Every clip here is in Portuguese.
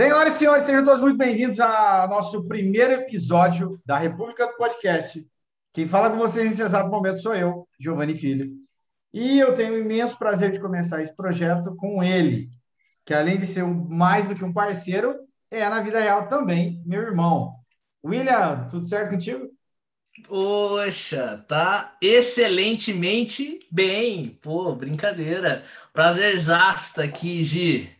Senhoras e senhores, sejam todos muito bem-vindos ao nosso primeiro episódio da República do Podcast. Quem fala com vocês nesse exato momento sou eu, Giovanni Filho. E eu tenho imenso prazer de começar esse projeto com ele, que além de ser mais do que um parceiro, é na vida real também meu irmão. William, tudo certo contigo? Poxa, tá excelentemente bem. Pô, brincadeira. Prazerzaço aqui, Gi.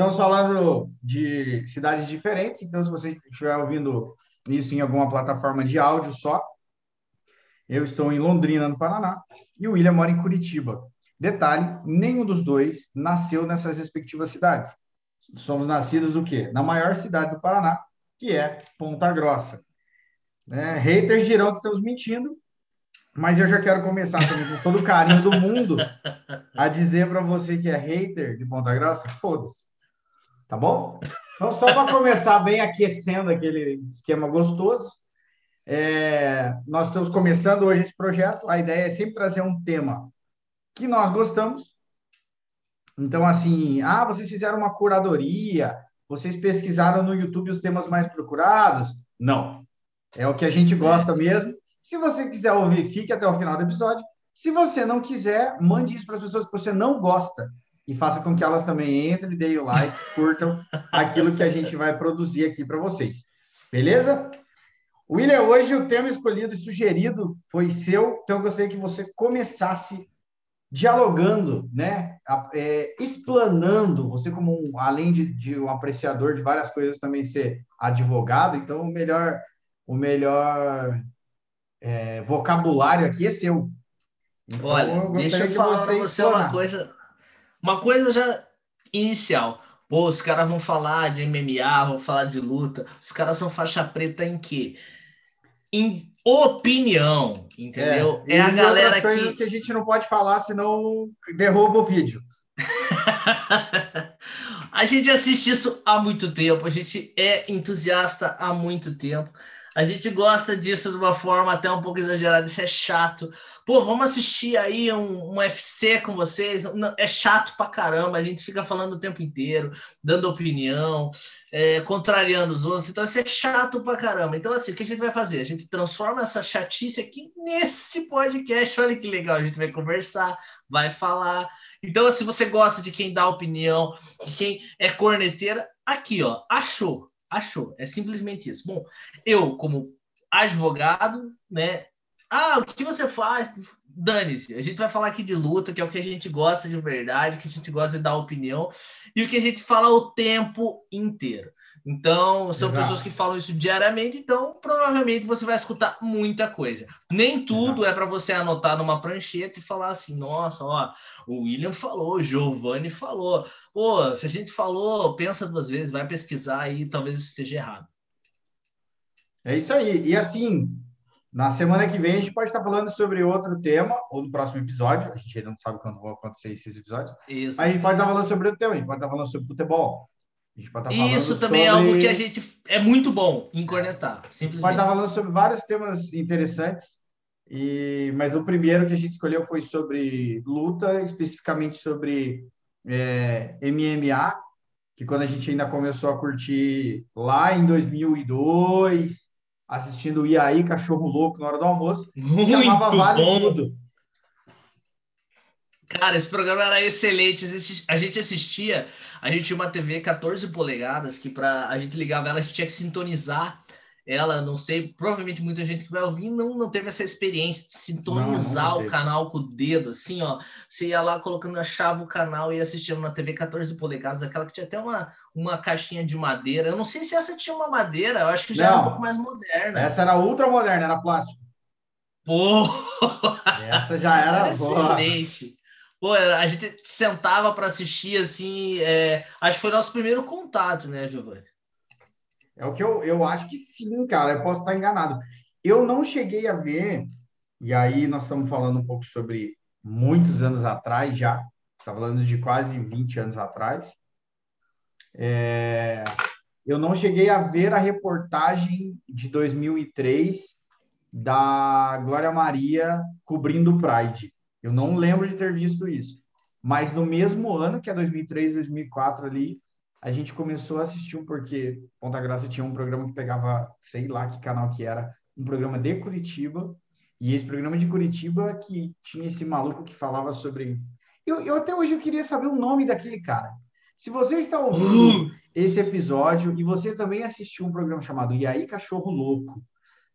Estamos falando de cidades diferentes, então se você estiver ouvindo isso em alguma plataforma de áudio só, eu estou em Londrina, no Paraná, e o William mora em Curitiba. Detalhe, nenhum dos dois nasceu nessas respectivas cidades. Somos nascidos o quê? Na maior cidade do Paraná, que é Ponta Grossa. Né? Haters dirão que estamos mentindo, mas eu já quero começar também com todo o carinho do mundo a dizer para você que é hater de Ponta Grossa, foda-se. Tá bom? Então, só para começar bem aquecendo aquele esquema gostoso, é, nós estamos começando hoje esse projeto. A ideia é sempre trazer um tema que nós gostamos. Então, assim, ah, vocês fizeram uma curadoria, vocês pesquisaram no YouTube os temas mais procurados? Não. É o que a gente gosta mesmo. Se você quiser ouvir, fique até o final do episódio. Se você não quiser, mande isso para as pessoas que você não gosta e faça com que elas também entrem, deem o like, curtam aquilo que a gente vai produzir aqui para vocês. Beleza? William, hoje o tema escolhido e sugerido foi seu, então eu gostaria que você começasse dialogando, né? É, explanando, você como um, além de, de, um apreciador de várias coisas, também ser advogado, então o melhor, o melhor é, vocabulário aqui é seu. Então, Olha, eu deixa eu falar para você uma coisa, uma coisa já inicial. Pô, os caras vão falar de MMA, vão falar de luta. Os caras são faixa preta em quê? Em opinião, entendeu? É, é a galera que... que a gente não pode falar, senão derruba o vídeo. a gente assiste isso há muito tempo, a gente é entusiasta há muito tempo. A gente gosta disso de uma forma até um pouco exagerada, isso é chato. Pô, vamos assistir aí um, um com vocês. Não, é chato pra caramba, a gente fica falando o tempo inteiro, dando opinião, é, contrariando os outros. Então, isso é chato pra caramba. Então, assim, o que a gente vai fazer? A gente transforma essa chatice aqui nesse podcast. Olha que legal, a gente vai conversar, vai falar. Então, se você gosta de quem dá opinião, de quem é corneteira, aqui, ó, achou achou. É simplesmente isso. Bom, eu, como advogado, né? Ah, o que você faz? Dane-se. A gente vai falar aqui de luta, que é o que a gente gosta de verdade, que a gente gosta de dar opinião, e o que a gente fala o tempo inteiro. Então, são Exato. pessoas que falam isso diariamente, então provavelmente você vai escutar muita coisa. Nem tudo Exato. é para você anotar numa prancheta e falar assim: nossa, ó, o William falou, o Giovanni falou. Pô, se a gente falou, pensa duas vezes, vai pesquisar e talvez esteja errado. É isso aí. E assim, na semana que vem a gente pode estar falando sobre outro tema, ou no próximo episódio. A gente ainda não sabe quando vão acontecer esses episódios. Isso. A gente pode estar falando sobre outro tema, a gente pode estar falando sobre futebol. Isso também sobre... é algo que a gente é muito bom em cornetar. Simplesmente. Pode estar falando sobre vários temas interessantes, e mas o primeiro que a gente escolheu foi sobre luta, especificamente sobre é, MMA, que quando a gente ainda começou a curtir lá em 2002, assistindo o Iaí Cachorro Louco na hora do almoço, muito chamava Vale bom. Tudo. Cara, esse programa era excelente. A gente assistia, a gente tinha uma TV 14 polegadas que para a gente ligava ela, a gente tinha que sintonizar ela. Não sei, provavelmente muita gente que vai ouvir não, não teve essa experiência de sintonizar não, não o canal com o dedo, assim, ó. Você ia lá colocando, achava o canal e assistindo na TV 14 polegadas, aquela que tinha até uma, uma caixinha de madeira. Eu não sei se essa tinha uma madeira, eu acho que já não, era um pouco mais moderna. Essa era ultra moderna, era plástico. Pô! Essa já era, era excelente. Pô, a gente sentava para assistir, assim, é... acho que foi nosso primeiro contato, né, Giovanni? É o que eu, eu acho que sim, cara, eu posso estar enganado. Eu não cheguei a ver, e aí nós estamos falando um pouco sobre muitos anos atrás já, está falando de quase 20 anos atrás. É... Eu não cheguei a ver a reportagem de 2003 da Glória Maria cobrindo o Pride. Eu não lembro de ter visto isso. Mas no mesmo ano, que é 2003, 2004 ali, a gente começou a assistir um porque Ponta Grossa tinha um programa que pegava, sei lá que canal que era, um programa de Curitiba, e esse programa de Curitiba que tinha esse maluco que falava sobre. Eu, eu até hoje eu queria saber o nome daquele cara. Se você está ouvindo uh! esse episódio e você também assistiu um programa chamado E aí Cachorro Louco,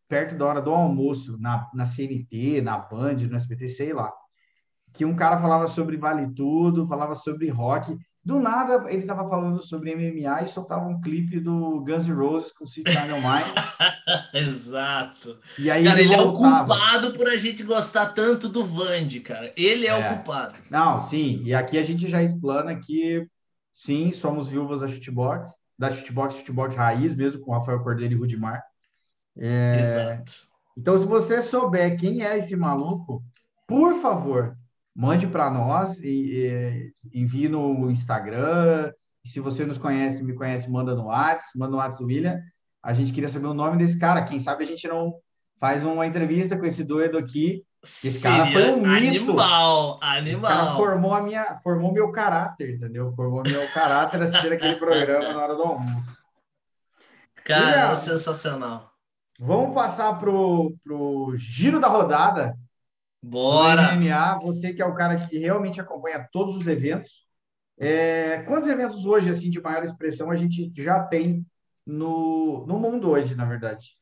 perto da hora do almoço, na, na CNT, na Band, no SBT, sei lá, que um cara falava sobre Vale Tudo, falava sobre rock, do nada, ele estava falando sobre MMA e soltava um clipe do Guns N' Roses com Sweet Child Mine. Exato. E aí cara, ele, ele é o culpado por a gente gostar tanto do Vand, cara. Ele é, é, o culpado. Não, sim. E aqui a gente já explana que, sim, somos viúvas da Shootbox, da Shootbox, Shootbox Raiz mesmo, com Rafael Cordeiro e Rudimar. É... Exato. Então, se você souber quem é esse maluco, por favor, mande para nós e, e, envie no Instagram. Se você nos conhece, me conhece, manda no WhatsApp, manda no WhatsApp do William. A gente queria saber o nome desse cara. Quem sabe a gente não faz uma entrevista com esse doido aqui. Esse cara foi um mito. Animal, animal. Esse cara formou a minha, formou meu caráter, entendeu? Formou meu caráter assistir aquele programa na hora do almoço. Cara, sensacional. Vamos passar pro, pro giro da rodada. Bora! MMA, você que é o cara que realmente acompanha todos os eventos. É, quantos eventos hoje, assim, de maior expressão a gente já tem no, no mundo hoje, na verdade?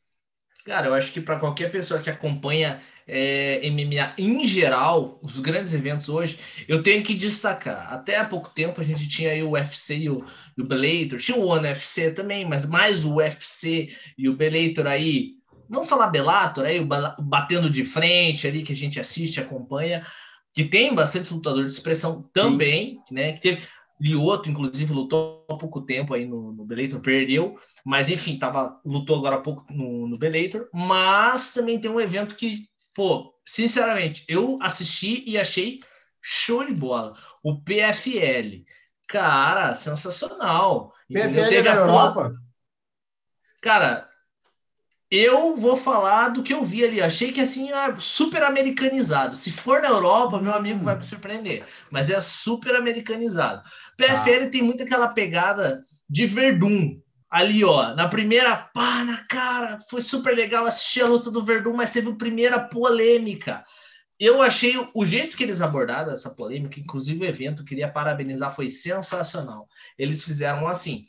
Cara, eu acho que para qualquer pessoa que acompanha é, MMA em geral, os grandes eventos hoje, eu tenho que destacar. Até há pouco tempo a gente tinha aí o UFC e o, e o Bellator, tinha o One UFC também, mas mais o UFC e o Bellator aí vamos falar Bellator, aí, o batendo de frente ali, que a gente assiste, acompanha, que tem bastante lutador de expressão também, Sim. né? Que teve. Lioto, inclusive, lutou há pouco tempo aí no, no Bellator, perdeu, mas enfim, tava, lutou agora há pouco no, no Bellator, mas também tem um evento que, pô, sinceramente, eu assisti e achei show de bola. O PFL. Cara, sensacional. PFL teve na Europa? Cara, eu vou falar do que eu vi ali. Achei que assim é super americanizado. Se for na Europa, meu amigo vai me surpreender. Mas é super americanizado. PFL ah. tem muito aquela pegada de Verdun. Ali, ó, na primeira, pá, na cara, foi super legal assistir a luta do Verdun, mas teve a primeira polêmica. Eu achei o jeito que eles abordaram essa polêmica, inclusive o evento, queria parabenizar, foi sensacional. Eles fizeram assim: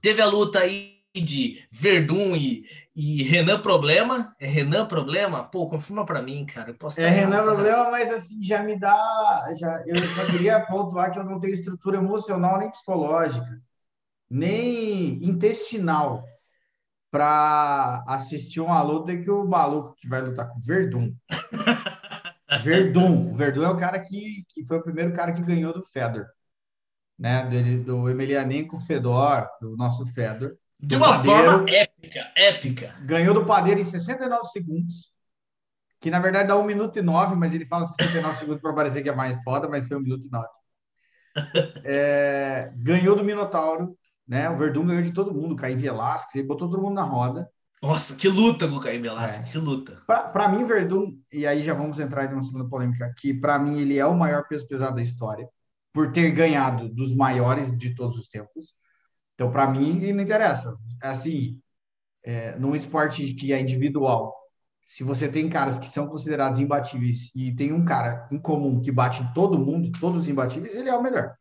teve a luta aí de Verdun e, e Renan Problema. É Renan Problema? Pô, confirma para mim, cara. é Renan Problema, mas assim, já me dá. Já, eu só queria pontuar que eu não tenho estrutura emocional nem psicológica, nem intestinal para assistir uma luta que o maluco que vai lutar com o Verdun. Verdun. O Verdun é o cara que, que foi o primeiro cara que ganhou do Fedor. Né, dele, do Emelianenko Fedor, do nosso Fedor. De uma Padeiro, forma épica, épica. Ganhou do Padeiro em 69 segundos. Que na verdade dá 1 minuto e 9, mas ele fala 69 segundos para parecer que é mais foda, mas foi 1 minuto e 9. É, ganhou do Minotauro, né? O Verdun ganhou de todo mundo, Caim Velasquez, ele botou todo mundo na roda. Nossa, que luta com o Caim Velasquez, é. que luta. Para mim, Verdun, e aí já vamos entrar em uma segunda polêmica, que para mim ele é o maior peso pesado da história, por ter ganhado dos maiores de todos os tempos. Então, para mim, não interessa. Assim, é, num esporte que é individual, se você tem caras que são considerados imbatíveis e tem um cara em comum que bate em todo mundo, todos os imbatíveis, ele é o melhor.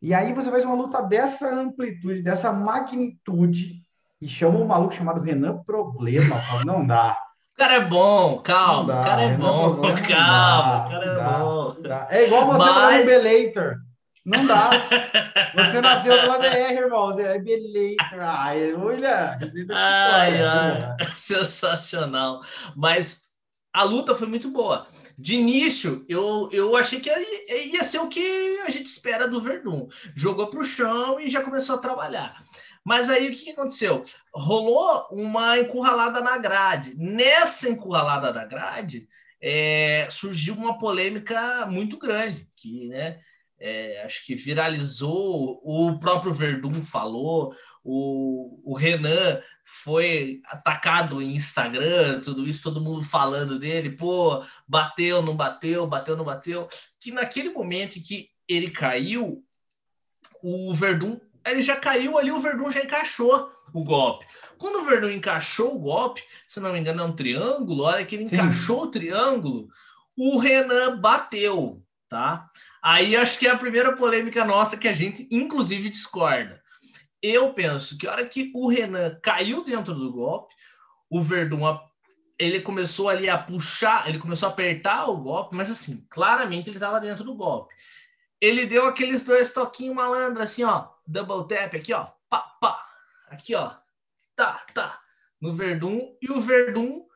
E aí você faz uma luta dessa amplitude, dessa magnitude, e chama um maluco chamado Renan Problema. Não dá. O cara é bom, calma. o cara é Renan bom, Problema, calma. o cara é dá, bom. É igual você Mas... no Belator. Não dá. Você nasceu pela BR, irmão. Você é beleza. Ai, olha. Ai, ai, sensacional. Mas a luta foi muito boa. De início, eu, eu achei que ia ser o que a gente espera do Verdun. Jogou para o chão e já começou a trabalhar. Mas aí o que aconteceu? Rolou uma encurralada na grade. Nessa encurralada da grade, é, surgiu uma polêmica muito grande, que, né? É, acho que viralizou, o próprio Verdun falou, o, o Renan foi atacado em Instagram, tudo isso, todo mundo falando dele, pô, bateu, não bateu, bateu, não bateu, que naquele momento em que ele caiu, o Verdun ele já caiu ali, o Verdun já encaixou o golpe. Quando o Verdun encaixou o golpe, se não me engano, é um triângulo, olha que ele Sim. encaixou o triângulo, o Renan bateu, tá? Aí acho que é a primeira polêmica nossa que a gente, inclusive, discorda. Eu penso que a hora que o Renan caiu dentro do golpe, o Verdun ele começou ali a puxar, ele começou a apertar o golpe, mas assim, claramente ele estava dentro do golpe. Ele deu aqueles dois toquinhos malandro, assim, ó, double tap aqui, ó, pá, pá, aqui, ó, tá, tá, no Verdun, e o Verdun,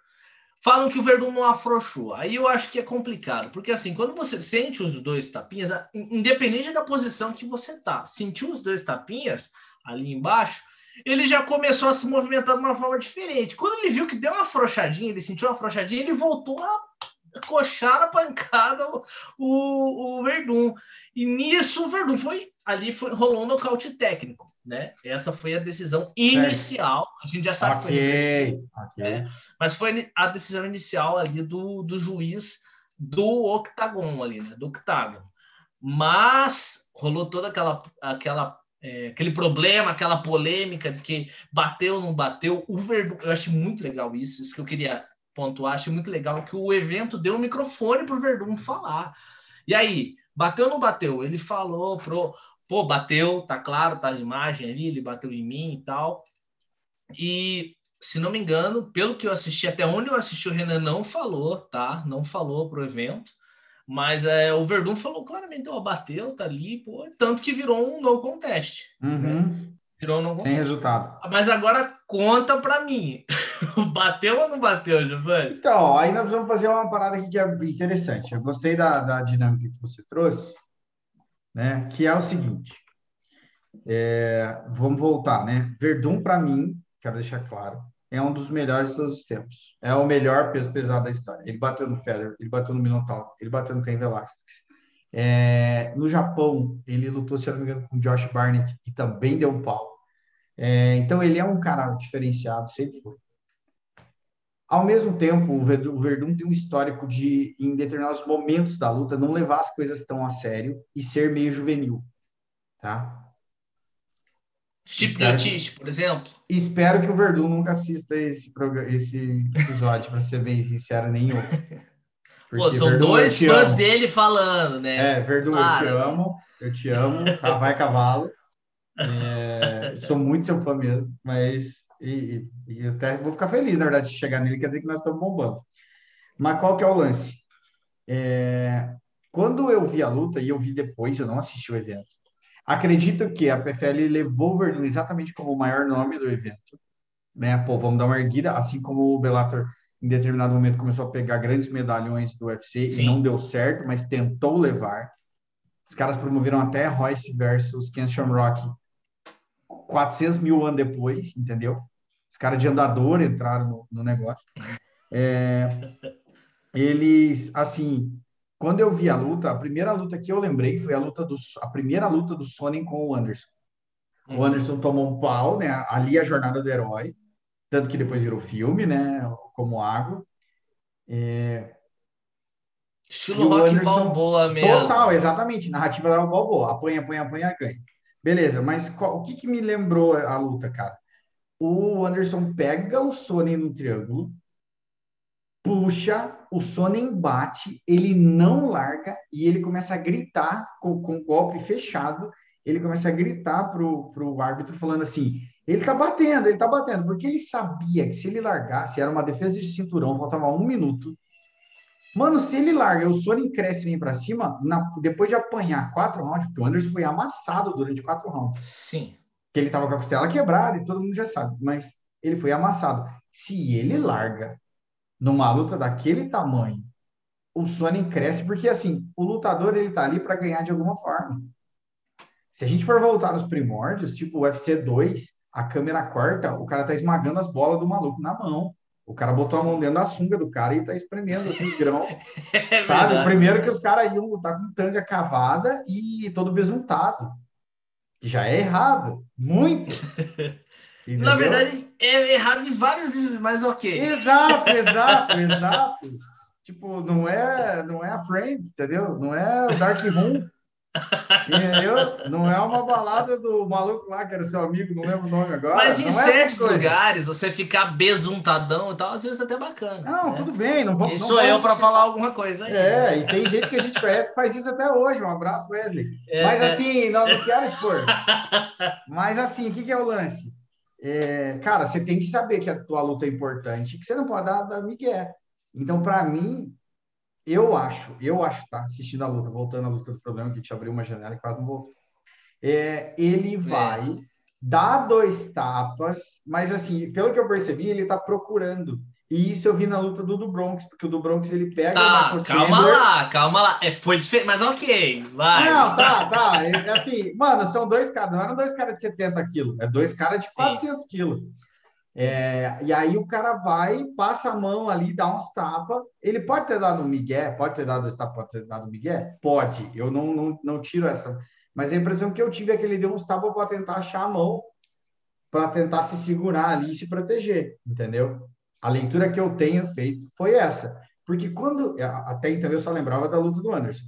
falam que o Verdun não afrouxou. Aí eu acho que é complicado, porque assim, quando você sente os dois tapinhas, independente da posição que você tá, sentiu os dois tapinhas ali embaixo, ele já começou a se movimentar de uma forma diferente. Quando ele viu que deu uma afrouxadinha, ele sentiu uma afrouxadinha, ele voltou a coxar na pancada o, o, o Verdun. E nisso o Verdun foi ali foi, rolou um nocaute técnico, né? Essa foi a decisão inicial. A gente já sabe okay, que foi. Okay. Né? Mas foi a decisão inicial ali do, do juiz do octagon ali, né? Do octagon. Mas rolou toda aquela, aquela é, aquele problema, aquela polêmica de que bateu ou não bateu. O Verdun, eu acho muito legal isso, isso que eu queria pontuar. Acho muito legal que o evento deu um microfone para o Verdun falar. E aí, bateu ou não bateu? Ele falou pro, pô, bateu, tá claro, tá na imagem ali, ele bateu em mim e tal. E se não me engano, pelo que eu assisti, até onde eu assisti, o Renan não falou, tá? Não falou pro evento. Mas é, o Verdun falou claramente, ó, bateu, tá ali, pô, tanto que virou um no contest. Uhum. Né? Virou um no contest. Sem resultado. Mas agora conta para mim. bateu ou não bateu, Giovanni? Então, aí nós vamos fazer uma parada aqui que é interessante. Eu gostei da, da dinâmica que você trouxe, né? Que é o seguinte. É, vamos voltar, né? Verdun, para mim, quero deixar claro, é um dos melhores de todos os tempos. É o melhor peso pesado da história. Ele bateu no Federer, ele bateu no Minotaur, ele bateu no Cain Velasquez. É, no Japão, ele lutou, se eu não me engano, com Josh Barnett e também deu um pau. É, então, ele é um cara diferenciado, sempre foi. Ao mesmo tempo, o Verdun tem um histórico de, em determinados momentos da luta, não levar as coisas tão a sério e ser meio juvenil, tá? Chip Notice, por exemplo. Espero que o Verdun nunca assista esse, esse episódio, para ser bem sincero, nenhum. Pô, são Verdun, dois fãs amo. dele falando, né? É, Verdun, claro. eu te amo, eu te amo, tá, vai cavalo. É, sou muito seu fã mesmo, mas e, e, eu até vou ficar feliz, na verdade, de chegar nele, quer dizer que nós estamos bombando. Mas qual que é o lance? É, quando eu vi a luta, e eu vi depois, eu não assisti o evento, Acredito que a PFL levou o Verdun exatamente como o maior nome do evento. Né? Pô, vamos dar uma erguida, assim como o Bellator em determinado momento começou a pegar grandes medalhões do UFC Sim. e não deu certo, mas tentou levar. Os caras promoveram até Royce versus Ken Shamrock 400 mil anos depois, entendeu? Caras de andador entraram no, no negócio. É, eles, assim, quando eu vi a luta, a primeira luta que eu lembrei foi a luta do, a primeira luta do Sonnen com o Anderson. O uhum. Anderson tomou um pau, né? Ali a jornada do herói, tanto que depois virou filme, né? Como água. É... Estilo rock Anderson, balboa mesmo. Total, exatamente. Narrativa da balboa. Apanha, apanha, apanha, ganha. Beleza, mas qual, o que, que me lembrou a luta, cara? O Anderson pega o Sonnen no triângulo, puxa, o Sonnen bate, ele não larga e ele começa a gritar com, com o golpe fechado. Ele começa a gritar pro, pro árbitro falando assim: ele tá batendo, ele tá batendo, porque ele sabia que se ele largasse, era uma defesa de cinturão, faltava um minuto. Mano, se ele larga, o Sonnen cresce vem para cima, na, depois de apanhar quatro rounds, porque o Anderson foi amassado durante quatro rounds. Sim. Que ele tava com a costela quebrada e todo mundo já sabe, mas ele foi amassado. Se ele larga numa luta daquele tamanho, o Sonnen cresce porque assim, o lutador ele tá ali para ganhar de alguma forma. Se a gente for voltar nos primórdios, tipo o UFC 2, a câmera corta, o cara tá esmagando as bolas do maluco na mão. O cara botou a mão dentro da sunga do cara e tá espremendo assim os grãos. É sabe? O primeiro que os caras iam lutar com tanga cavada e todo besuntado. Já é errado. Muito. Entendeu? Na verdade, é errado de vários níveis, mas ok. Exato, exato, exato. Tipo, não é, não é a Friends, entendeu? Não é o Dark Room. Entendeu? Não é uma balada do maluco lá, que era seu amigo, não lembro o nome agora. Mas em é certos lugares, você ficar besuntadão e tal, às vezes é até bacana. Não, né? tudo bem, não vou. Quem sou eu para falar alguma coisa aí. É, e tem gente que a gente conhece que faz isso até hoje. Um abraço, Wesley. É, Mas assim, não, não quero expor. Mas assim, o que, que é o lance? É, cara, você tem que saber que a tua luta é importante, que você não pode dar, dar migué. Então, para mim, eu acho, eu acho, tá? Assistindo a luta, voltando à luta do problema, que te abriu uma janela e quase não voltou. É, ele é. vai é. dar dois tapas, mas assim, pelo que eu percebi, ele tá procurando. E isso eu vi na luta do do Bronx, porque o do Bronx ele pega tá, calma lá, calma lá. É, foi diferente, mas ok, vai. Não, tá, tá. É, assim, mano, são dois caras, não eram dois caras de 70 quilos, é dois caras de 400 quilos. É, e aí o cara vai, passa a mão ali, dá uns tapas. Ele pode ter dado um migué, pode ter dado tapas, pode ter dado um migué? Pode. Eu não, não, não tiro essa. Mas a impressão que eu tive é que ele deu uns tapas para tentar achar a mão, para tentar se segurar ali e se proteger, entendeu? A leitura que eu tenho feito foi essa. Porque quando. Até então eu só lembrava da luta do Anderson.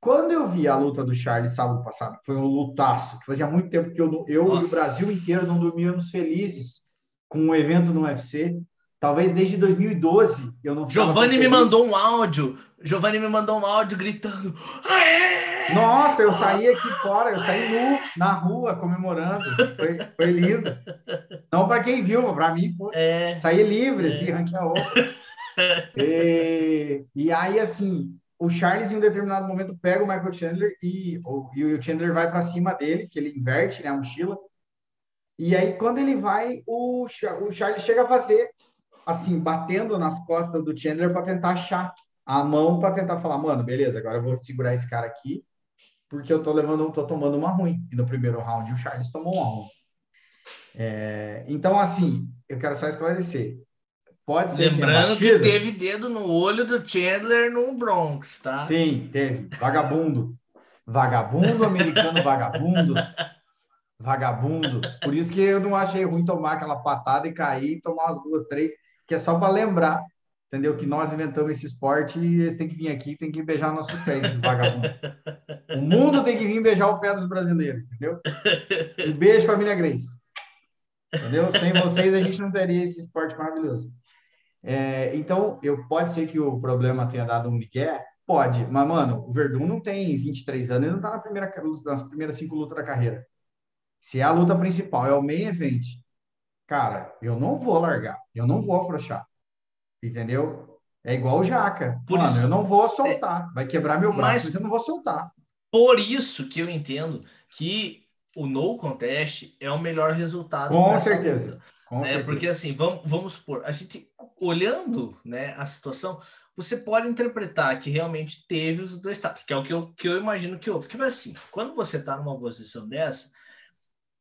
Quando eu vi a luta do Charles sábado passado, que foi um lutaço, que fazia muito tempo que eu, eu e o Brasil inteiro não dormíamos felizes com um evento no UFC. Talvez desde 2012 eu não Giovanni me mandou um áudio. Giovanni me mandou um áudio gritando. Aê! Nossa, eu saí aqui fora, eu saí nu na rua comemorando. Foi, foi lindo. Não para quem viu, para mim foi. É, saí livre, assim, é. assim, ranquear outro. e, e aí, assim, o Charles, em um determinado momento, pega o Michael Chandler e, o, e o Chandler vai para cima dele, que ele inverte né, a mochila. E aí, quando ele vai, o, o Charlie chega a fazer, assim, batendo nas costas do Chandler para tentar achar a mão, para tentar falar, mano, beleza, agora eu vou segurar esse cara aqui, porque eu tô levando, tô tomando uma ruim. E no primeiro round, o Charles tomou uma ruim. É, então, assim, eu quero só esclarecer. Pode ser Lembrando que, que, teve dedo no olho do Chandler no Bronx, tá? Sim, teve. Vagabundo. Vagabundo, americano vagabundo. Vagabundo. Por isso que eu não achei ruim tomar aquela patada e cair, tomar umas duas, três, que é só para lembrar, entendeu? Que nós inventamos esse esporte e eles têm que vir aqui, tem que beijar nossos pés, esses vagabundos. O mundo tem que vir beijar o pé dos brasileiros, entendeu? Um beijo, família Grace. Entendeu? Sem vocês a gente não teria esse esporte maravilhoso. É, então, eu, pode ser que o problema tenha dado um migué? Pode, mas, mano, o Verdun não tem 23 anos, ele não tá na primeira, nas primeiras cinco lutas da carreira. Se é a luta principal, é o main event, cara, eu não vou largar, eu não vou afrouxar. Entendeu? É igual o Jaca. Por Mano, isso, eu não vou soltar. Vai quebrar meu braço, mas, mas eu não vou soltar. Por isso que eu entendo que o no contest é o melhor resultado. Com certeza. Com é, certeza. Porque assim, vamos, vamos supor, a gente olhando né, a situação, você pode interpretar que realmente teve os dois tapas, que é o que eu, que eu imagino que houve. Porque assim, quando você está numa posição dessa,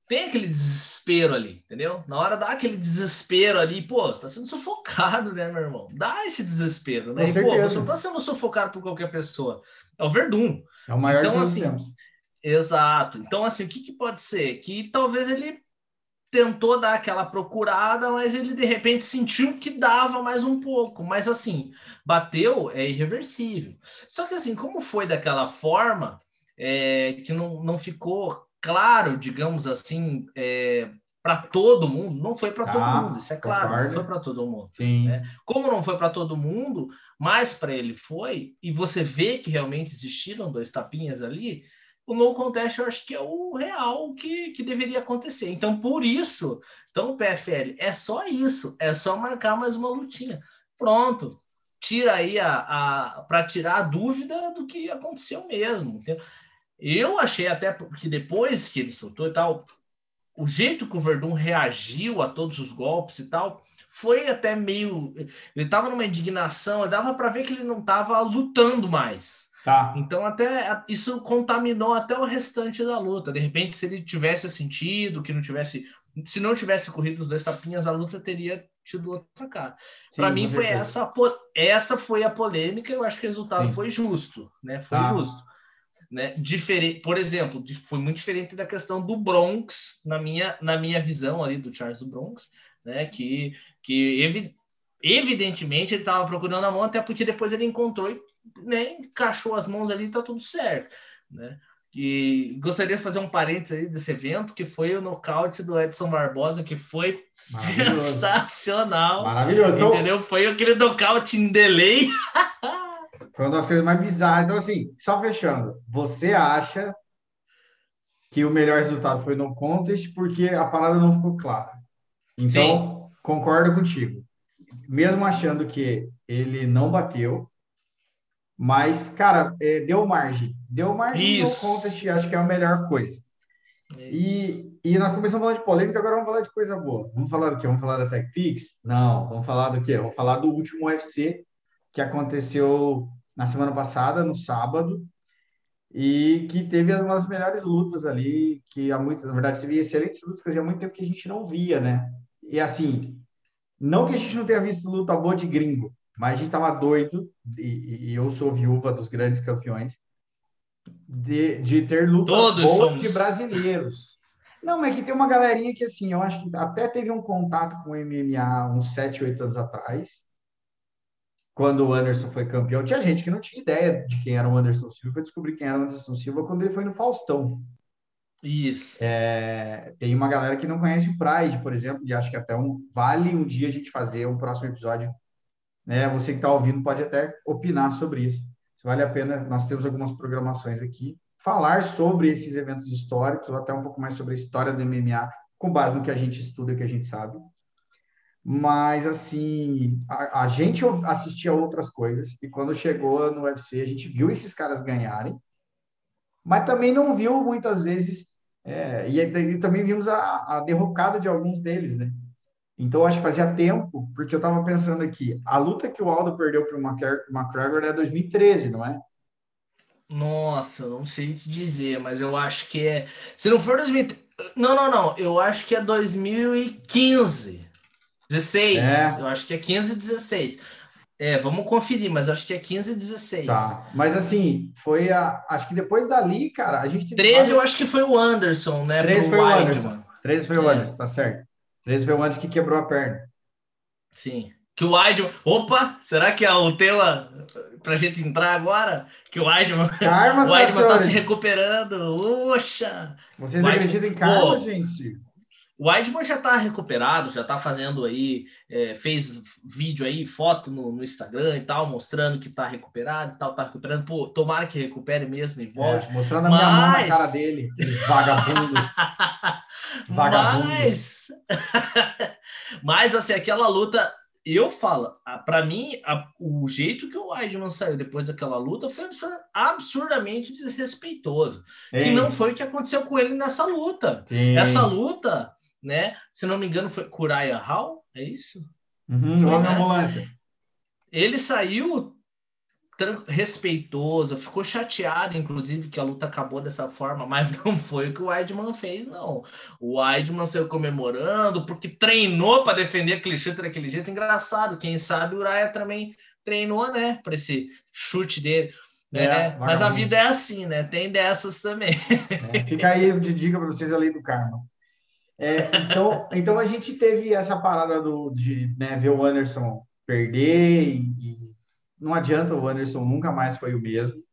tem aquele desespero ali, entendeu? Na hora dá aquele desespero ali, pô, você tá sendo sufocado, né, meu irmão? Dá esse desespero, né? E, pô, você não tá sendo sufocado por qualquer pessoa. É o Verdun. É o maior então, assim, Exato. Então, assim, o que, que pode ser? Que talvez ele tentou dar aquela procurada, mas ele de repente sentiu que dava mais um pouco. Mas assim, bateu, é irreversível. Só que assim, como foi daquela forma, é, que não, não ficou claro, digamos assim, é, para todo mundo, não foi para todo ah, mundo, isso é claro, concordo. não foi para todo mundo. Né? Como não foi para todo mundo, mas para ele foi, e você vê que realmente existiram dois tapinhas ali, o no contest eu acho que é o real que, que deveria acontecer. Então, por isso, então o PFL é só isso, é só marcar mais uma lutinha. Pronto. Tira aí a, a para tirar a dúvida do que aconteceu mesmo. Entendeu? Eu achei até que depois que ele soltou e tal, o jeito que o Verdun reagiu a todos os golpes e tal, foi até meio. Ele estava numa indignação, dava para ver que ele não estava lutando mais. Tá. Então, até isso contaminou até o restante da luta. De repente, se ele tivesse sentido, que não tivesse. Se não tivesse corrido os dois tapinhas, a luta teria tido outra cara. Para mim, foi essa, essa foi a polêmica. Eu acho que o resultado Sim. foi justo, né? Foi tá. justo né? Diferente, por exemplo, foi muito diferente da questão do Bronx na minha na minha visão ali do Charles do Bronx, né? Que que evi, evidentemente ele estava procurando a mão até porque depois ele encontrou e né, encaixou as mãos ali tá tudo certo, né? E gostaria de fazer um parênteses aí desse evento, que foi o nocaute do Edson Barbosa, que foi Maravilhoso. sensacional. Maravilhoso. Então, Entendeu? Foi aquele nocaute em delay. Foi uma das coisas mais bizarras. Então, assim, só fechando, você acha que o melhor resultado foi no contest porque a parada não ficou clara. Então, concordo contigo. Mesmo achando que ele não bateu, mas, cara, é, deu margem. Deu margem no Isso. contest, acho que é a melhor coisa. E, e nós começamos falando de polêmica, agora vamos falar de coisa boa. Vamos falar do quê? Vamos falar da TechPix? Não, vamos falar do quê? Vamos falar do último UFC que aconteceu na semana passada, no sábado, e que teve uma das melhores lutas ali, que há muito, na verdade, teve excelentes lutas, que fazia muito tempo que a gente não via, né? E assim, não que a gente não tenha visto luta boa de gringo, mas a gente tava doido, e, e eu sou viúva dos grandes campeões, de, de ter lutas Todos boas somos. de brasileiros. Não, mas que tem uma galerinha que, assim, eu acho que até teve um contato com o MMA uns 7, 8 anos atrás, quando o Anderson foi campeão. Tinha gente que não tinha ideia de quem era o Anderson Silva, foi descobrir quem era o Anderson Silva quando ele foi no Faustão. Isso. É, tem uma galera que não conhece o Pride, por exemplo, e acho que até um, vale um dia a gente fazer um próximo episódio. Né? Você que está ouvindo pode até opinar sobre isso. Se vale a pena, nós temos algumas programações aqui, falar sobre esses eventos históricos, ou até um pouco mais sobre a história do MMA, com base no que a gente estuda e que a gente sabe. Mas, assim, a, a gente assistia outras coisas, e quando chegou no UFC, a gente viu esses caras ganharem, mas também não viu muitas vezes é, e, e, também vimos a, a, derrocada de alguns deles, né? Então, acho que fazia tempo, porque eu estava pensando aqui, a luta que o Aldo perdeu para o McGregor é 2013, não é? Nossa, não sei te dizer, mas eu acho que é. Se não for 2013. Não, não, não. Eu acho que é 2015. 16. É. Eu acho que é 15 16. É, vamos conferir, mas acho que é 15 e 16. Tá, mas assim, foi a. Acho que depois dali, cara, a gente. 13 várias... eu acho que foi o Anderson, né? 13 foi o Anderson. 13 foi o Anderson, tá certo. 13 foi o Anderson que quebrou a perna. Sim. Que o Weidman. Opa, será que é o tema pra gente entrar agora? Que o Weidman. Karma, o Weidman tá se recuperando. Oxa! Vocês acreditam em karma, Pô, gente? O Weidman já está recuperado, já está fazendo aí, é, fez vídeo aí, foto no, no, Instagram e tal, mostrando que está recuperado e tal, tá recuperando. Pô, tomara que recupere mesmo e volte. É, mostrando a minha Mas... mão na cara dele, vagabundo. vagabundo. Mas... Mas, assim, aquela luta, eu falo, para mim, a, o jeito que o Weidman saiu depois daquela luta foi absurdamente desrespeitoso. É. Que não foi o que aconteceu com ele nessa luta. Sim. Essa luta né? Se não me engano, foi Kuraya Hall, é isso? Uhum, foi, né? ambulância. Ele saiu respeitoso, ficou chateado, inclusive, que a luta acabou dessa forma, mas não foi o que o Weidman fez, não. O Weidman saiu comemorando, porque treinou para defender aquele chute daquele jeito. Engraçado, quem sabe o Uraya também treinou, né, para esse chute dele. Né? É, mas a vida é assim, né? Tem dessas também. É, fica aí de dica para vocês a lei do karma. É, então, então a gente teve essa parada do, de né, ver o Anderson perder e, e, não adianta, o Anderson nunca mais foi o mesmo.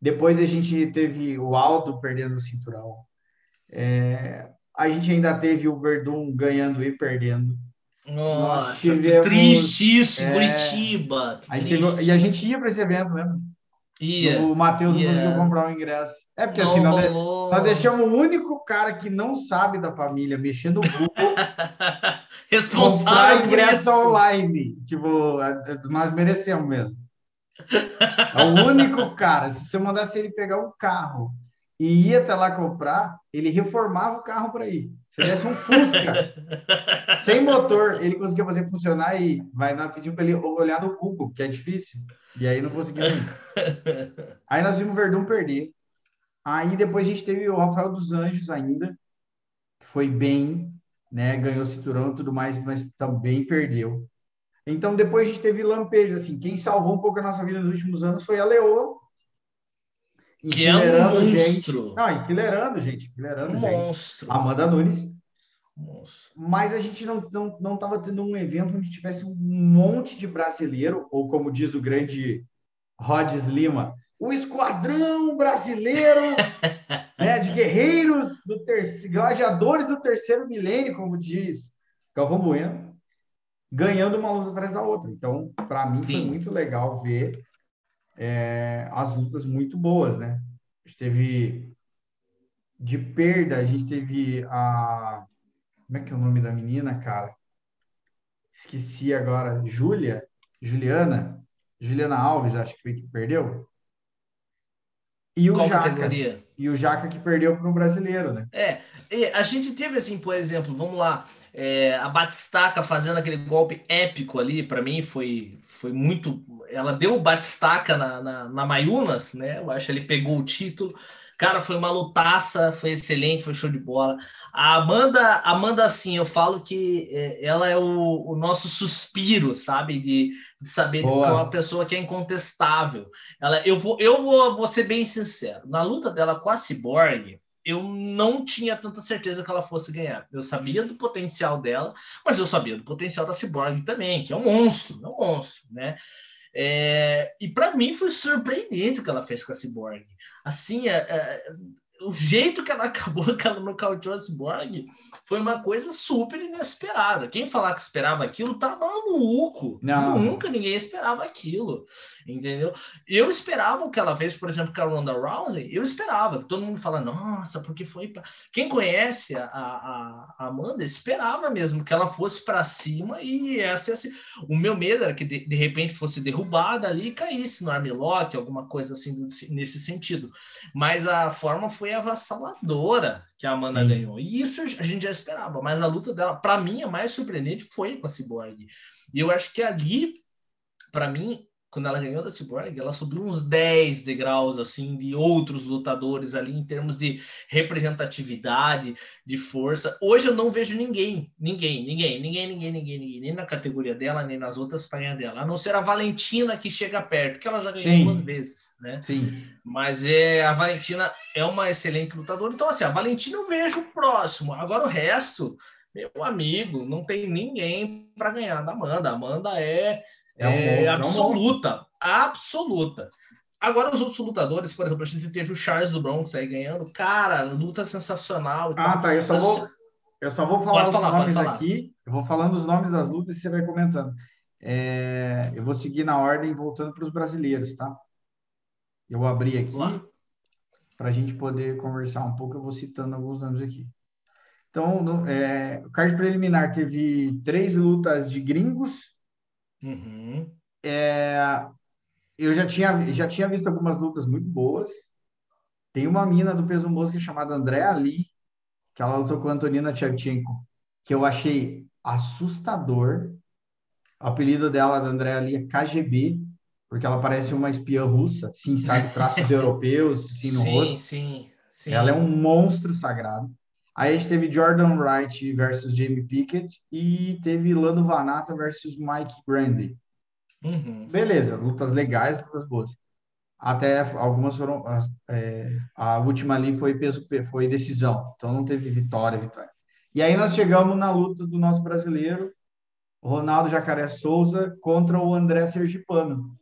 Depois a gente teve o Aldo perdendo o cinturão. É, a gente ainda teve o Verdun ganhando e perdendo. Nossa, tivemos, triste isso, é, Curitiba. A teve, e a gente ia para esse evento, né? Ia, o Matheus não conseguiu comprar o ingresso. É porque não assim, nós, rolou. nós deixamos o único cara que não sabe da família mexendo no Google Responsável comprar ingresso isso. online. Tipo, nós merecemos mesmo. É o único cara. Se você mandasse ele pegar um carro e ia até lá comprar, ele reformava o carro para ir. Se desse um Fusca sem motor, ele conseguia fazer funcionar e vai nós pedimos para ele olhar no Google, que é difícil. E aí não conseguiu. aí nós vimos o Verdun perder. Aí depois a gente teve o Rafael dos Anjos ainda, que foi bem, né? Ganhou o cinturão e tudo mais, mas também perdeu. Então depois a gente teve lampejos, assim. Quem salvou um pouco a nossa vida nos últimos anos foi a Leoa. Que é um. Gente. Não, enfileirando, gente. Enfileirando, Um gente. monstro. Amanda Nunes. monstro. Mas a gente não estava não, não tava tendo um evento onde tivesse um monte de brasileiro, ou como diz o grande Rhodes Lima, o esquadrão brasileiro né, de guerreiros do terceiro, gladiadores do terceiro milênio, como diz Galvão Bueno, ganhando uma luta atrás da outra. Então, para mim, foi muito legal ver é, as lutas muito boas, né? A gente teve de perda, a gente teve a. Como é que é o nome da menina, cara? Esqueci agora. Júlia? Juliana? Juliana Alves, acho que foi que perdeu. E o Qual Jaca. categoria? E o Jaca que perdeu para o brasileiro, né? É, a gente teve assim, por exemplo, vamos lá, é, a Batistaca fazendo aquele golpe épico ali, para mim foi, foi muito. Ela deu o Batistaca na, na, na Mayunas, né? Eu acho que ele pegou o título. Cara, foi uma lutaça, foi excelente, foi show de bola. A Amanda, Amanda assim, eu falo que é, ela é o, o nosso suspiro, sabe? De, de saber Boa. que é uma pessoa que é incontestável. Ela, eu vou, eu vou, vou ser bem sincero. Na luta dela com a Cyborg, eu não tinha tanta certeza que ela fosse ganhar. Eu sabia do potencial dela, mas eu sabia do potencial da Cyborg também, que é um monstro, é um monstro, né? É, e para mim foi surpreendente o que ela fez com a Cyborg. Assim, é, é, o jeito que ela acabou, que ela nocauteou a Cyborg, foi uma coisa super inesperada. Quem falar que esperava aquilo tá maluco. Não. Nunca ninguém esperava aquilo. Entendeu? Eu esperava o que ela fez, por exemplo, com a Ronda Rousey, eu esperava que todo mundo fala, nossa, porque foi. Pra... Quem conhece a, a, a, Amanda esperava mesmo que ela fosse para cima e essa, essa. O meu medo era que de, de repente fosse derrubada ali e caísse no armlock, alguma coisa assim nesse sentido. Mas a forma foi foi avassaladora que a Amanda Sim. ganhou. E isso a gente já esperava, mas a luta dela, para mim, a mais surpreendente foi com a Cyborg. E eu acho que ali, para mim, quando ela ganhou da Cyborg, ela subiu uns 10 degraus assim de outros lutadores ali em termos de representatividade, de força. Hoje eu não vejo ninguém, ninguém, ninguém, ninguém, ninguém, ninguém, ninguém, nem na categoria dela, nem nas outras para ganhar dela, a não ser a Valentina que chega perto, que ela já ganhou Sim. duas vezes, né? Sim. Mas é a Valentina é uma excelente lutadora. Então assim, a Valentina eu vejo próximo. Agora o resto meu amigo, não tem ninguém para ganhar da Amanda. A Amanda é é, um é absoluta, é um absoluta. Agora, os outros lutadores, por exemplo, a gente teve o Charles do Bronx aí ganhando. Cara, luta sensacional. Ah, tá. Eu só, vou, eu só vou falar os falar, nomes aqui. Eu vou falando os nomes das lutas e você vai comentando. É, eu vou seguir na ordem, voltando para os brasileiros, tá? Eu vou abrir aqui para a gente poder conversar um pouco. Eu vou citando alguns nomes aqui. Então, no, é, o card preliminar teve três lutas de gringos Uhum. É, eu já tinha, já tinha visto algumas lutas muito boas. Tem uma mina do peso mosca chamada Andrea Lee, que ela lutou com a Antonina Tchevchenko, que eu achei assustador. O apelido dela, da Andrea Lee, é KGB, porque ela parece uma espiã russa, sim, sabe, traços europeus, sim, no sim, rosto. Sim, sim. Ela é um monstro sagrado. Aí a gente teve Jordan Wright versus Jamie Pickett e teve Lando Vanata versus Mike Brandy. Uhum. Beleza, lutas legais, lutas boas. Até algumas foram. É, a última ali foi peso, foi decisão, então não teve vitória, vitória. E aí nós chegamos na luta do nosso brasileiro, Ronaldo Jacaré Souza contra o André Sergipano.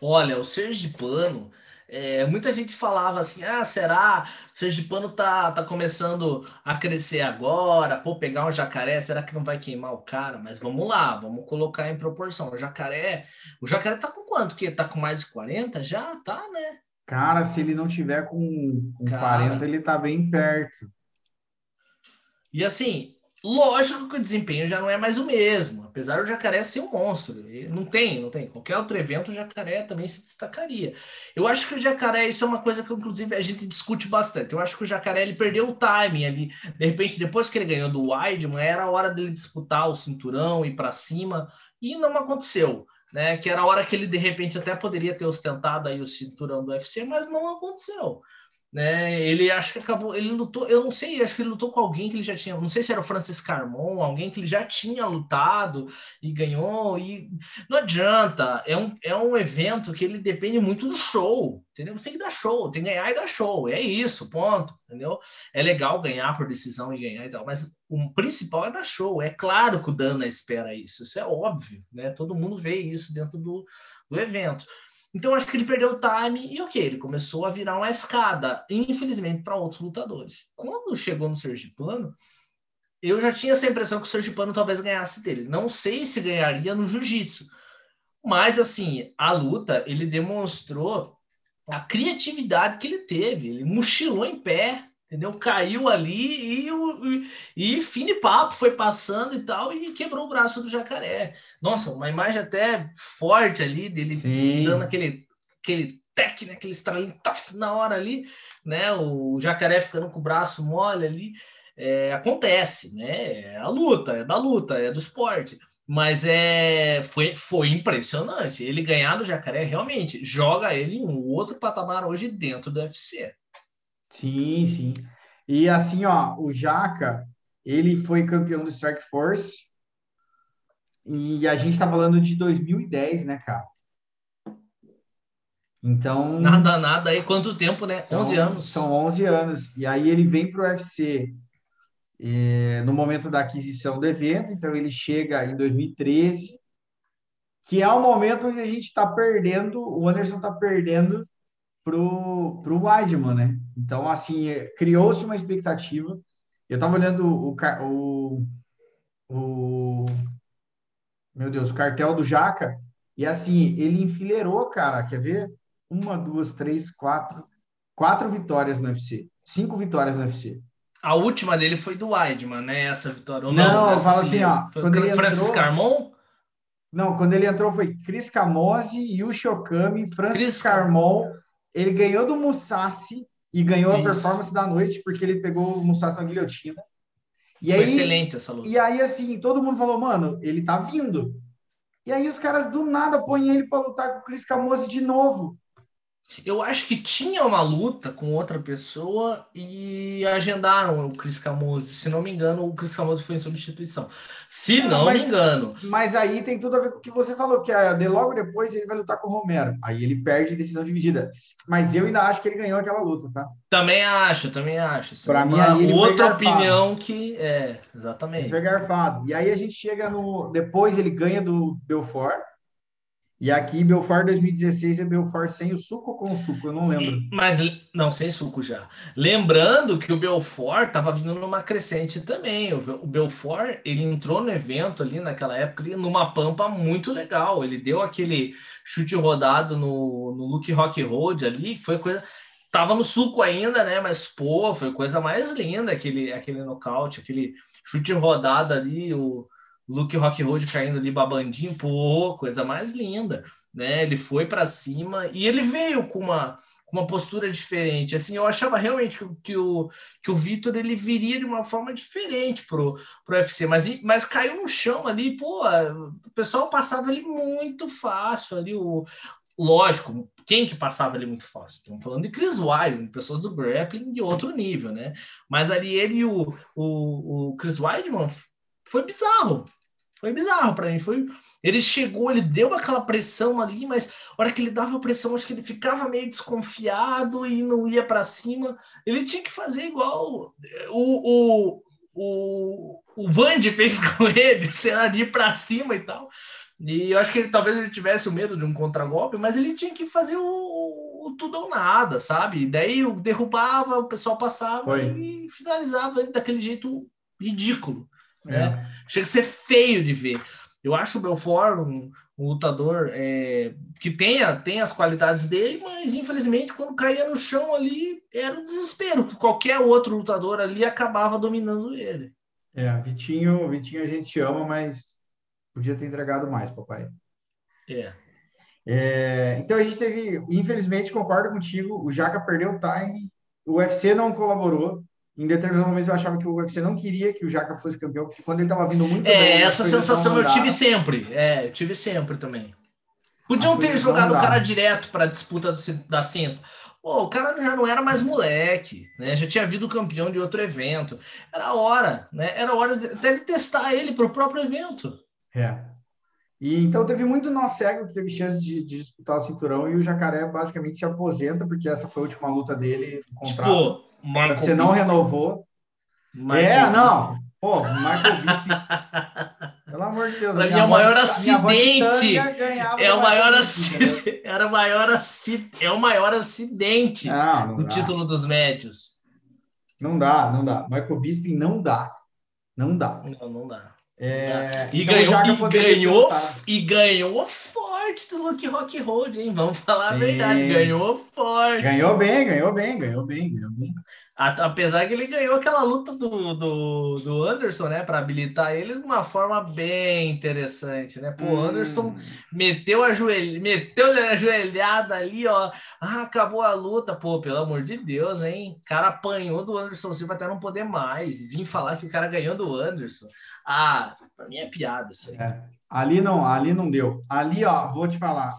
Olha, o Sergipano é, muita gente falava assim: ah, será? O Sergipano tá, tá começando a crescer agora, pô, pegar um jacaré, será que não vai queimar o cara? Mas vamos lá, vamos colocar em proporção. O jacaré, o jacaré tá com quanto? Que tá com mais de 40? Já tá, né? Cara, se ele não tiver com, com cara, 40, ele tá bem perto. E assim, Lógico que o desempenho já não é mais o mesmo, apesar do jacaré ser um monstro. Não tem, não tem. Qualquer outro evento, o jacaré também se destacaria. Eu acho que o jacaré, isso é uma coisa que, inclusive, a gente discute bastante. Eu acho que o jacaré ele perdeu o timing ali. De repente, depois que ele ganhou do Weidman, era a hora dele disputar o cinturão, ir para cima, e não aconteceu. Né, que era a hora que ele de repente até poderia ter ostentado aí o cinturão do UFC, mas não aconteceu né? Ele acho que acabou, ele lutou, eu não sei, acho que ele lutou com alguém que ele já tinha, não sei se era o Francis Carmon, alguém que ele já tinha lutado e ganhou e não adianta, é um, é um evento que ele depende muito do show, entendeu? Você tem que dar show, tem que ganhar e dar show, é isso, ponto, entendeu? É legal ganhar por decisão e ganhar e tal, mas o principal é dar show, é claro que o Dana espera isso, isso é óbvio, né? Todo mundo vê isso dentro do, do evento. Então acho que ele perdeu o time e o que? Ele começou a virar uma escada, infelizmente, para outros lutadores. Quando chegou no Sergipano, eu já tinha essa impressão que o Sergipano talvez ganhasse dele. Não sei se ganharia no jiu-jitsu. Mas, assim, a luta, ele demonstrou a criatividade que ele teve. Ele mochilou em pé, entendeu? Caiu ali e, e, e fim de papo, foi passando e tal, e quebrou o braço do jacaré. Nossa, uma imagem até forte ali dele Sim. dando aquele, aquele técnico, né, aquele estralinho na hora ali, né? O jacaré ficando com o braço mole ali. É, acontece, né? É a luta, é da luta, é do esporte. Mas é, foi, foi impressionante. Ele ganhar do Jacaré realmente joga ele em um outro patamar hoje dentro do UFC. Sim, sim. E assim, ó, o Jaca, ele foi campeão do Strike Force. E a gente tá falando de 2010, né, cara? Então. Nada, nada aí. Quanto tempo, né? São, 11 anos. São 11 anos. E aí ele vem pro UFC é, no momento da aquisição do evento, então ele chega em 2013, que é o momento onde a gente está perdendo, o Anderson está perdendo pro, pro Weidman, né? Então, assim, é, criou-se uma expectativa. Eu estava olhando o, o, o, meu Deus, o cartel do Jaca, e assim, ele enfileirou, cara, quer ver? Uma, duas, três, quatro, quatro vitórias no UFC, cinco vitórias no UFC. A última dele foi do Weidman, né? Essa vitória. Ou não, não eu falo assim, ó. Foi quando ele Francis entrou... Carmon? Não, quando ele entrou foi Chris Camozzi, Yushi Okami, Francis Chris... Carmon. Ele ganhou do Musashi e ganhou a performance da noite, porque ele pegou o Musashi na guilhotina. E foi aí, excelente essa luta. E aí, assim, todo mundo falou, mano, ele tá vindo. E aí os caras do nada põem ele para lutar com o Chris Camozzi de novo. Eu acho que tinha uma luta com outra pessoa e agendaram o Chris Camozzi. Se não me engano, o Chris Camozzi foi em substituição. Se não mas, me engano. Mas aí tem tudo a ver com o que você falou, que logo depois ele vai lutar com o Romero. Aí ele perde decisão dividida. Mas eu ainda acho que ele ganhou aquela luta, tá? Também acho, também acho. Para mim, ali outra opinião que é, exatamente. Ele foi garfado. E aí a gente chega no. Depois ele ganha do Belfort e aqui, Belfort 2016 é Belfort sem o suco ou com o suco? Eu não lembro. Mas, não, sem suco já. Lembrando que o Belfort estava vindo numa crescente também. O Belfort, ele entrou no evento ali naquela época, numa pampa muito legal. Ele deu aquele chute rodado no, no Luke Rock Road ali, foi coisa... Tava no suco ainda, né? Mas, pô, foi coisa mais linda aquele, aquele nocaute, aquele chute rodado ali, o Luke Rock Road caindo ali babandinho, pô, coisa mais linda, né? Ele foi para cima e ele veio com uma, uma postura diferente. Assim, eu achava realmente que, que o, que o Vitor ele viria de uma forma diferente pro, pro UFC, mas, mas caiu no chão ali, pô, o pessoal passava ali muito fácil ali, o, lógico, quem que passava ali muito fácil? Estamos falando de Chris Weidman, pessoas do grappling de outro nível, né? Mas ali ele o, o, o Chris Weidman foi bizarro. Foi bizarro para mim. Foi... Ele chegou, ele deu aquela pressão ali, mas a hora que ele dava a pressão, acho que ele ficava meio desconfiado e não ia para cima. Ele tinha que fazer igual o, o, o, o Vandy fez com ele, ali para cima e tal. E eu acho que ele talvez ele tivesse o medo de um contragolpe, mas ele tinha que fazer o, o tudo ou nada, sabe? E daí derrubava, o pessoal passava Foi. e finalizava daquele jeito ridículo. Né? Chega a ser feio de ver. Eu acho o Belfort um, um lutador é, que tenha, tem as qualidades dele, mas infelizmente quando caía no chão ali era um desespero, que qualquer outro lutador ali acabava dominando ele. É, Vitinho, Vitinho a gente ama, mas podia ter entregado mais, papai. É. é. Então a gente teve, infelizmente, concordo contigo, o Jaca perdeu o time, o UFC não colaborou, em determinados momentos eu achava que o UFC não queria que o Jaca fosse campeão, porque quando ele estava vindo muito é, bem... essa sensação eu tive sempre. É, eu tive sempre também. Podiam ter jogado o cara direto para a disputa do, da cinta. Pô, o cara já não era mais moleque, né? Já tinha vindo campeão de outro evento. Era hora, né? Era hora de, até de testar ele para o próprio evento. É. E então teve muito nó cego que teve chance de, de, disputar o cinturão e o Jacaré basicamente se aposenta, porque essa foi a última luta dele, contrato. Tipo, Michael Você não renovou. Michael é, não. Pô, Michael Bisping. Pelo amor de Deus. Pra mim é o maior acidente. É o maior acidente. Era o maior acidente. É o maior acidente não, não do dá. título dos médios. Não dá, não dá. Michael Bisping não dá. Não dá. Não, não dá. É, E então o ganhou, e ganhou, e ganhou forte do Luke Rock Road, hein? Vamos falar a Sim. verdade. Ganhou forte. Ganhou bem, ganhou bem, ganhou bem, ganhou bem. Apesar que ele ganhou aquela luta do, do, do Anderson, né? Para habilitar ele de uma forma bem interessante, né? Pô, o Anderson Hum, meteu a joelha, meteu a joelhada ali, ó. Ah, acabou a luta. Pô, pelo amor de Deus, hein? O cara apanhou do Anderson Silva até não poder mais. Vim falar que o cara ganhou do Anderson. Ah, pra mim é piada isso aí. é. Ali não, ali não deu. Ali, ó, vou te falar.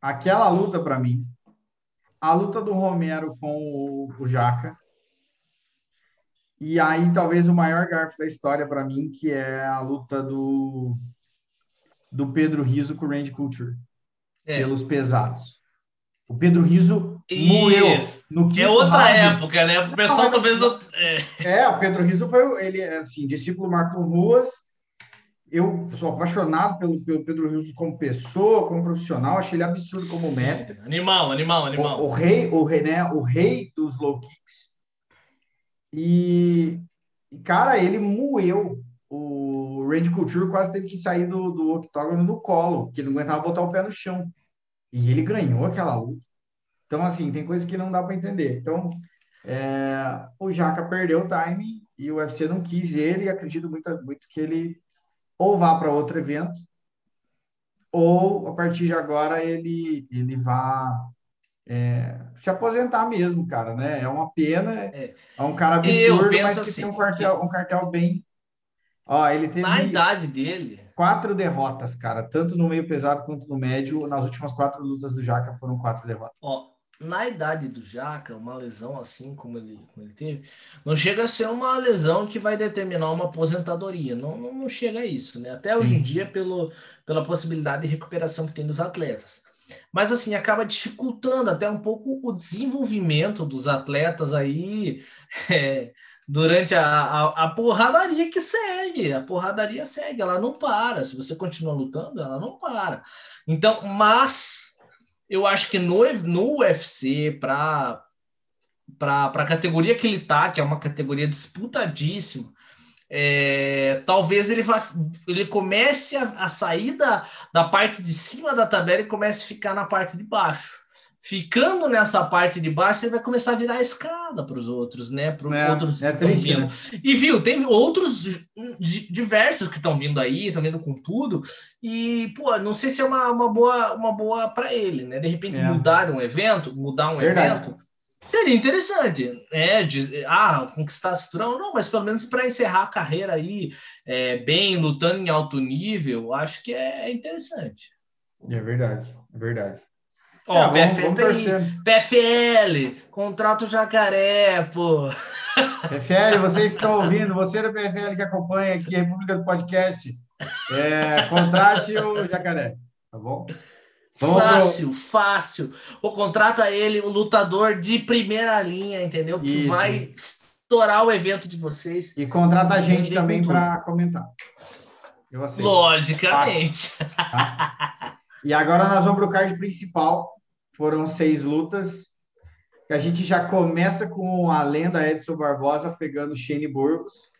Aquela luta para mim, a luta do Romero com o, o Jaca. E aí talvez o maior garfo da história para mim, que é a luta do do Pedro Riso com o Randy Couture É. pelos pesados. O Pedro Riso Isso. no Que quinto é outra round. época, né? O pessoal Não, talvez não. É, É, o Pedro Rizzo foi, ele, assim, discípulo Marco Ruas. Eu sou apaixonado pelo, pelo Pedro Rizzo como pessoa, como profissional. Achei ele absurdo como sim. mestre. Animal, animal, animal. O, o rei, o rei, né? O rei dos low kicks. E, cara, ele moeu. O Randy Couture quase teve que sair do, do octógono no colo, porque ele não aguentava botar o pé no chão. E ele ganhou aquela luta. Então, assim, tem coisas que não dá para entender. Então, é, o Jaca perdeu o time e o UFC não quis ele, e acredito muito, muito que ele ou vá para outro evento, ou a partir de agora ele, ele vá é, se aposentar mesmo, cara, né? É uma pena, é, É. um cara absurdo, mas que assim, tem um cartel, um cartel bem. Ó, ele teve Na idade dele, quatro derrotas, cara, tanto no meio pesado quanto no médio. Nas últimas quatro lutas do Jaca foram quatro derrotas. ó, na idade do Jaca, uma lesão assim como ele, como ele teve, não chega a ser uma lesão que vai determinar uma aposentadoria. Não, não, não chega a isso, né? Até hoje Sim. em dia, pelo, pela possibilidade de recuperação que tem dos atletas. Mas assim, acaba dificultando até um pouco o desenvolvimento dos atletas aí é, durante a, a, a porradaria que segue. A porradaria segue, ela não para. Se você continua lutando, ela não para. Então, mas eu acho que no, no UFC, para a categoria que ele tá, que é uma categoria disputadíssima, é, talvez ele, vá, ele comece a, a sair da, da parte de cima da tabela e comece a ficar na parte de baixo. Ficando nessa parte de baixo, ele vai começar a virar a escada para os outros, né? Para É, outros é que tão triste, vindo. né? E viu, tem outros di- diversos que estão vindo aí, estão vindo com tudo. E, pô, não sei se é uma, uma boa, uma boa para ele, né? De repente É. mudar um evento, mudar um Verdade. evento, seria interessante. É, de, ah, conquistar a cinturão, não, mas pelo menos para encerrar a carreira aí, é, bem, lutando em alto nível, acho que é interessante. É verdade, é verdade. Ó, É, vamos, PFL, vamos torcer. PFL, contrato jacaré, pô. PFL, vocês estão ouvindo, você da PFL que acompanha aqui a República do Podcast, é, contrate o Jacaré, tá bom? Fácil, fácil. Ou contrata ele, o lutador de primeira linha, entendeu? Que Isso. vai estourar o evento de vocês. E contrata a gente também para comentar. Eu aceito. Logicamente. E agora nós vamos para o card principal. Foram seis lutas. A gente já começa com a lenda Edson Barbosa pegando Shane Burgos.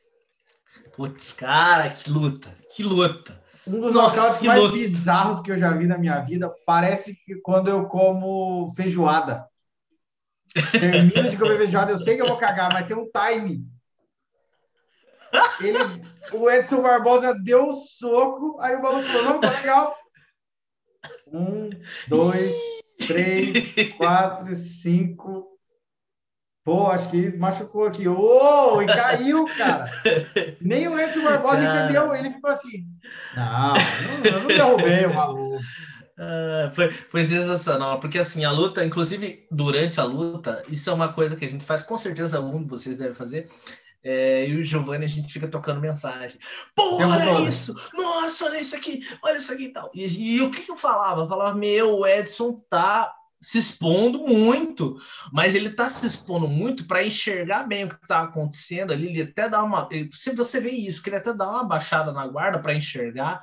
Putz, cara, que luta, que luta. Um dos Nossa, nocautes mais luta. bizarros que eu já vi na minha vida. Parece que quando eu como feijoada. Termino de comer feijoada, eu sei que eu vou cagar, mas tem um time. Ele, o Edson Barbosa deu um soco, aí o maluco falou, não, tá legal. Um, dois, três, quatro, cinco. Pô, acho que machucou aqui. Ô, e caiu, cara. Nem o Edson Barbosa Cara. entendeu. Ele ficou assim. Não, eu não derrubei o maluco. Ah, foi, foi sensacional, porque assim, a luta, inclusive durante a luta, isso é uma coisa que a gente faz, com certeza algum de vocês deve fazer. É, e o Giovanni, a gente fica tocando mensagem. Pô, olha isso! Nossa, olha isso aqui, olha isso aqui e tal. E, e o que, que eu falava? Eu falava, meu, o Edson tá se expondo muito, mas ele está se expondo muito para enxergar bem o que está acontecendo ali. Ele até dá uma. Se você vê isso, que ele até dá uma baixada na guarda para enxergar,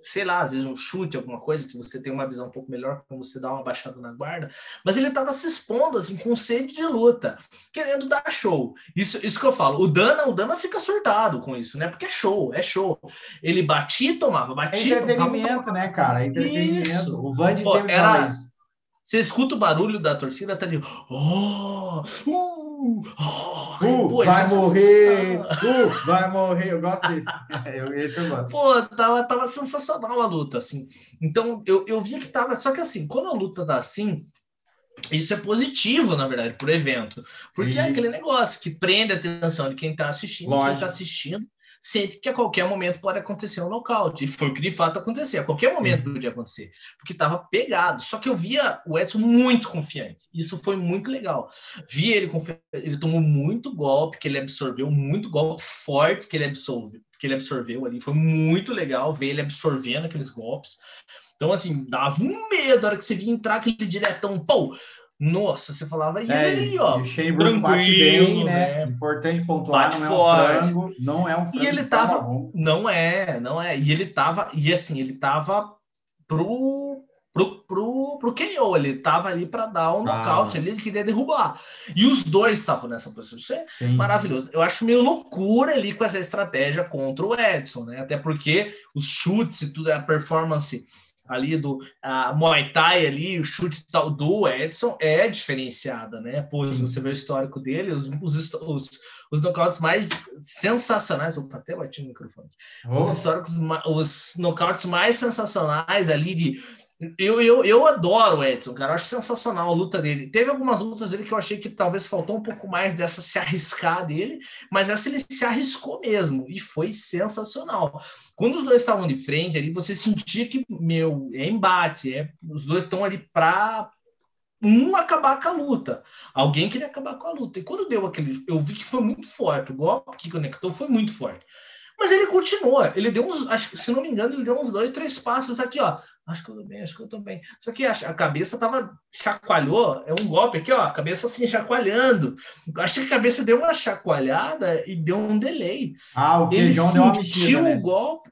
sei lá, às vezes um chute, alguma coisa que você tem uma visão um pouco melhor quando você dá uma baixada na guarda, mas ele estava se expondo assim com sede de luta, querendo dar show. Isso, isso que eu falo. O Dana, o Dana fica surtado com isso, né? Porque é show, é show. Ele batia e tomava, batia, é entretenimento, tomava, né, cara? É entretenimento. Isso. O Van sempre era, fala isso. Você escuta o barulho da torcida, tá ali, oh, uh, oh, uh, pô, vai morrer, uh, vai morrer, eu gosto eu, esse eu gosto. Pô, tava, tava sensacional a luta, assim, então eu, eu via que tava, só que assim, quando a luta tá assim, isso é positivo, na verdade, pro evento, porque Sim. é aquele negócio que prende a atenção de quem tá assistindo, Lógico. quem tá assistindo, sente que a qualquer momento pode acontecer um nocaute. E foi o que de fato aconteceu. A qualquer momento Sim. podia acontecer, porque estava pegado. Só que eu via o Edson muito confiante. Isso foi muito legal. Vi ele confiante, ele tomou muito golpe, que ele absorveu muito golpe forte que ele absorveu, que ele absorveu ali. Foi muito legal ver ele absorvendo aqueles golpes. Então, assim, dava um medo a hora que você via entrar aquele diretão, pô, nossa, você falava, e é, ele, ó. o Shane Brooks bate bem, né? né? Importante pontuar, bate não forte. é um frango, não é um frango. E ele tava, não é, não é. E ele tava, e assim, ele tava pro pro, pro, pro KO, ele tava ali para dar um ah. nocaute, ali, ele queria derrubar. E os dois estavam nessa posição. Isso é Sim. maravilhoso. Eu acho meio loucura ali com essa estratégia contra o Edson, né? Até porque os chutes e tudo, a performance ali do a Muay Thai ali, o chute tal do Edson é diferenciada, né? Pois você vê o histórico dele, os, os, os, os nocautes mais sensacionais, opa, até bati no microfone. Oh. Os históricos, os nocautes mais sensacionais ali de eu, eu, eu adoro o Edson, cara. Eu acho sensacional a luta dele. Teve algumas lutas dele que eu achei que talvez faltou um pouco mais dessa se arriscar dele, mas essa ele se arriscou mesmo e foi sensacional. Quando os dois estavam de frente ali, você sentia que, meu, é embate, é, os dois estão ali para um acabar com a luta. Alguém queria acabar com a luta. E quando deu aquele. Eu vi que foi muito forte. O golpe que conectou foi muito forte. Mas ele continua. Ele deu uns, acho, se não me engano, ele deu uns dois, três passos aqui, ó. Acho que eu tô bem, acho que eu tô bem. Só que a, a cabeça tava chacoalhou, é um golpe aqui, ó, a cabeça assim chacoalhando. Acho que a cabeça deu uma chacoalhada e deu um delay. Ah, o ele sentiu mexida, né? o golpe.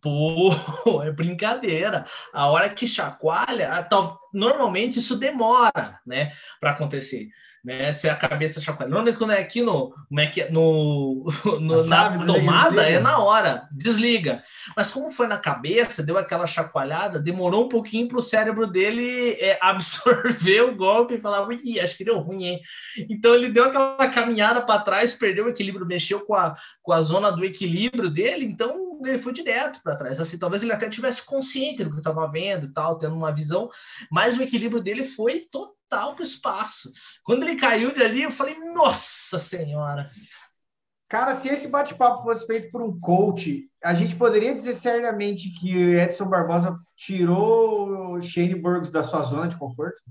Pô, é brincadeira. A hora que chacoalha, normalmente isso demora, né, para acontecer né? Se a cabeça chacoalhando, quando é aqui no, é no, no na tomada, é na hora, desliga. Mas como foi na cabeça, deu aquela chacoalhada, demorou um pouquinho para o cérebro dele é, absorver o golpe e falar, ui, acho que deu ruim, hein? Então ele deu aquela caminhada para trás, perdeu o equilíbrio, mexeu com a, com a zona do equilíbrio dele, então ele foi direto para trás. Assim, talvez ele até tivesse consciente do que estava vendo e tal, tendo uma visão, mas o equilíbrio dele foi total total para o espaço. Quando ele caiu dali, eu falei, nossa senhora. Cara, se esse bate-papo fosse feito por um coach, a gente poderia dizer seriamente que Edson Barbosa tirou o Shane Burgos da sua zona de conforto?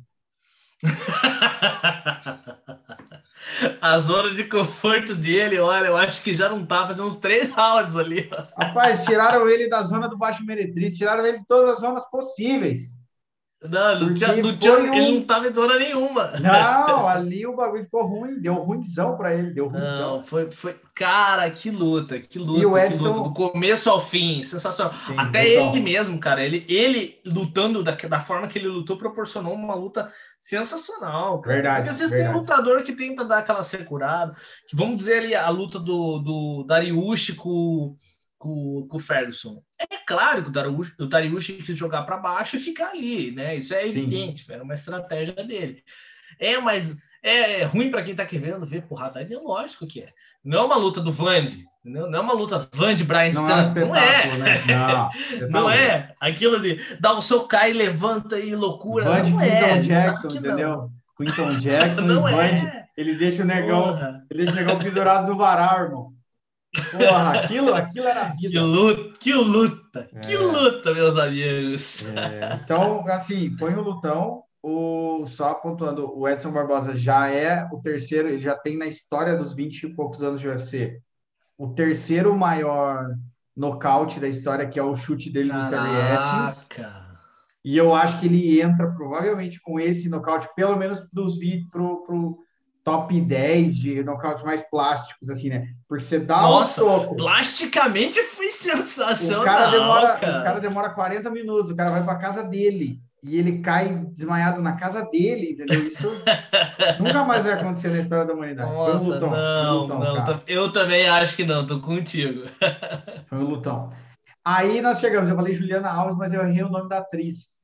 a zona de conforto dele, olha, eu acho que já não tá fazendo uns três rounds ali. Rapaz, tiraram ele da zona do baixo meretriz, tiraram ele de todas as zonas possíveis. Não, não tinha, não tinha, um... ele não tava em zona nenhuma. Não, ali o bagulho ficou ruim, deu ruimzão para ele, deu ruimzão. Não, foi, foi, cara, que luta, que luta, Edson... que luta, do começo ao fim, sensacional. Sim, Até ele mesmo, cara, ele, ele lutando da, da forma que ele lutou, proporcionou uma luta sensacional. Cara. Verdade. Porque às vezes verdade. tem lutador que tenta dar aquela securada, que vamos dizer ali a luta do, do Dariush com com, com o Ferguson. É claro que o Dariush, o Dariush quis jogar para baixo e ficar ali, né? Isso é evidente, era uma estratégia dele. É, mas é ruim para quem está querendo ver porrada. É lógico que é. Não é uma luta do Vande, não é uma luta Vande Brian não, é, não é. Né? Não, não é. Aquilo de dar o seu cai, levanta e loucura. Não é. Jackson, entendeu? Quinton Jackson não é. ele deixa o negão, ele deixa o negão pendurado no varal, irmão. Porra, aquilo, aquilo era vida. Que luta, que luta, é. que luta, meus amigos. É. Então, assim, põe o lutão. O, só pontuando, o Edson Barbosa já é o terceiro, ele já tem na história dos 20 e poucos anos de UFC o terceiro maior nocaute da história, que é o chute dele Caraca. no Terry Atkins. E eu acho que ele entra provavelmente com esse nocaute, pelo menos dos vídeos pro, pro top 10 de nocautes mais plásticos, assim, né? Porque você dá Nossa, um soco. Plasticamente foi sensacional. O cara, demora, cara. o cara demora 40 minutos, o cara vai para casa dele e ele cai desmaiado na casa dele, entendeu? Isso nunca mais vai acontecer na história da humanidade. Nossa, foi um lutão. não, um lutão, não, eu também acho que não, tô contigo. Foi um lutão. Aí nós chegamos, eu falei Juliana Alves, mas eu errei o nome da atriz.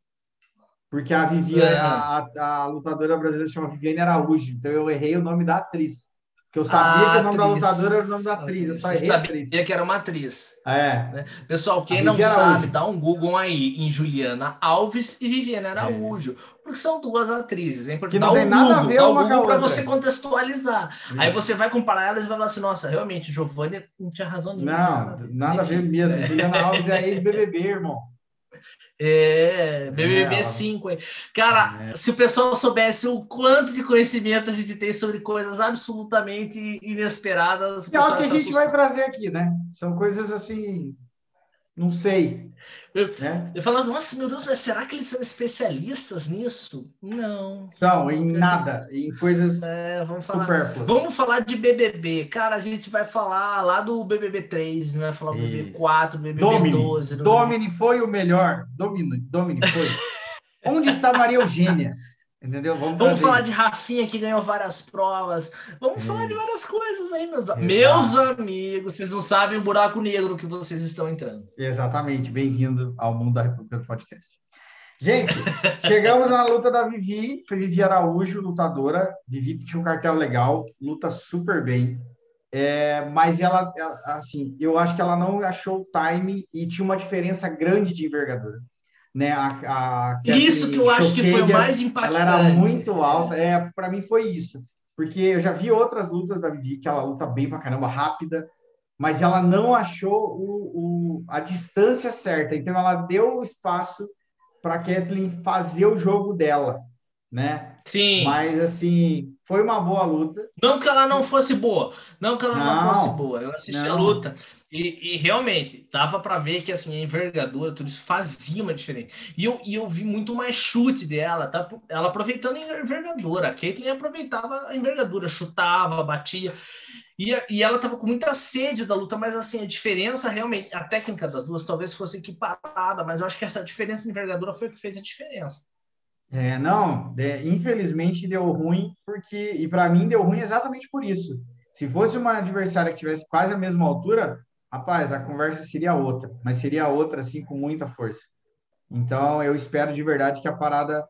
Porque a Viviane, É. a, a, lutadora brasileira chama Viviane Araújo, então eu errei o nome da atriz. Porque eu sabia Ah, que o nome da atriz. lutadora era o nome da atriz, eu só Você errei a sabia atriz. que era uma atriz. É, Pessoal, quem não sabe, dá um Google aí em Juliana Alves e Viviane Araújo. Porque são duas atrizes, hein? Porque Que dá não um tem nada a Google, ver dá um Google para você contextualizar. Aí você vai comparar elas e vai falar assim, nossa, realmente, Giovanni não tinha razão nenhuma. não, nada a ver mesmo. Juliana Alves é ex-BBB, irmão. É, BBB ela- 5. hein? Cara, É. se o pessoal soubesse o quanto de conhecimento a gente tem sobre coisas absolutamente inesperadas, o é o que a gente vai trazer aqui, né? São coisas assim, não sei. Eu- Né? Eu falo, nossa, meu Deus, mas será que eles são especialistas nisso? Não. São em nada, em coisas É, vamos falar. supérfluas. Vamos falar de BBB. Cara, a gente vai falar lá do BBB 3, não vai falar do BBB Isso. 4, BBB Domini. 12. do- Domini foi o melhor. Domini, Domini foi. Onde está Maria Eugênia? Entendeu? Vamos, Vamos falar de Rafinha que ganhou várias provas. Vamos É. falar de várias coisas aí, meus, Exato. meus amigos. Vocês não sabem o buraco negro que vocês estão entrando. Exatamente. Bem-vindo ao mundo da República do Podcast. Gente, chegamos na luta da Vivi. Foi Vivi Araújo, lutadora. Vivi tinha um cartel legal, luta super bem. É, mas ela, ela, assim, eu acho que ela não achou o time e tinha uma diferença grande de envergadura. Né? A, a Isso que eu acho que foi o mais impactante. Ela era muito alta. É, para mim foi isso. Porque eu já vi outras lutas da Vivi que ela luta bem pra caramba, rápida, mas ela não achou o, o- a distância certa. Então ela deu o espaço para Kathleen fazer o jogo dela, né? Sim. Mas assim, foi uma boa luta. Não que ela não fosse boa, não que ela não, Não, fosse boa. Eu assisti a não. luta e, e realmente dava para ver que assim a envergadura, tudo isso fazia uma diferença. E eu, e eu vi muito mais chute dela, tá? Ela aproveitando a envergadura. A Caitlyn aproveitava a envergadura, chutava, batia. E, e ela tava com muita sede da luta, mas assim, a diferença realmente, a técnica das duas talvez fosse equiparada, mas eu acho que essa diferença de envergadura foi o que fez a diferença. É, não, é, infelizmente deu ruim, porque, e para mim deu ruim exatamente por isso. Se fosse uma adversária que tivesse quase a mesma altura, rapaz, a conversa seria outra, mas seria outra, assim, com muita força. Então, eu espero de verdade que a parada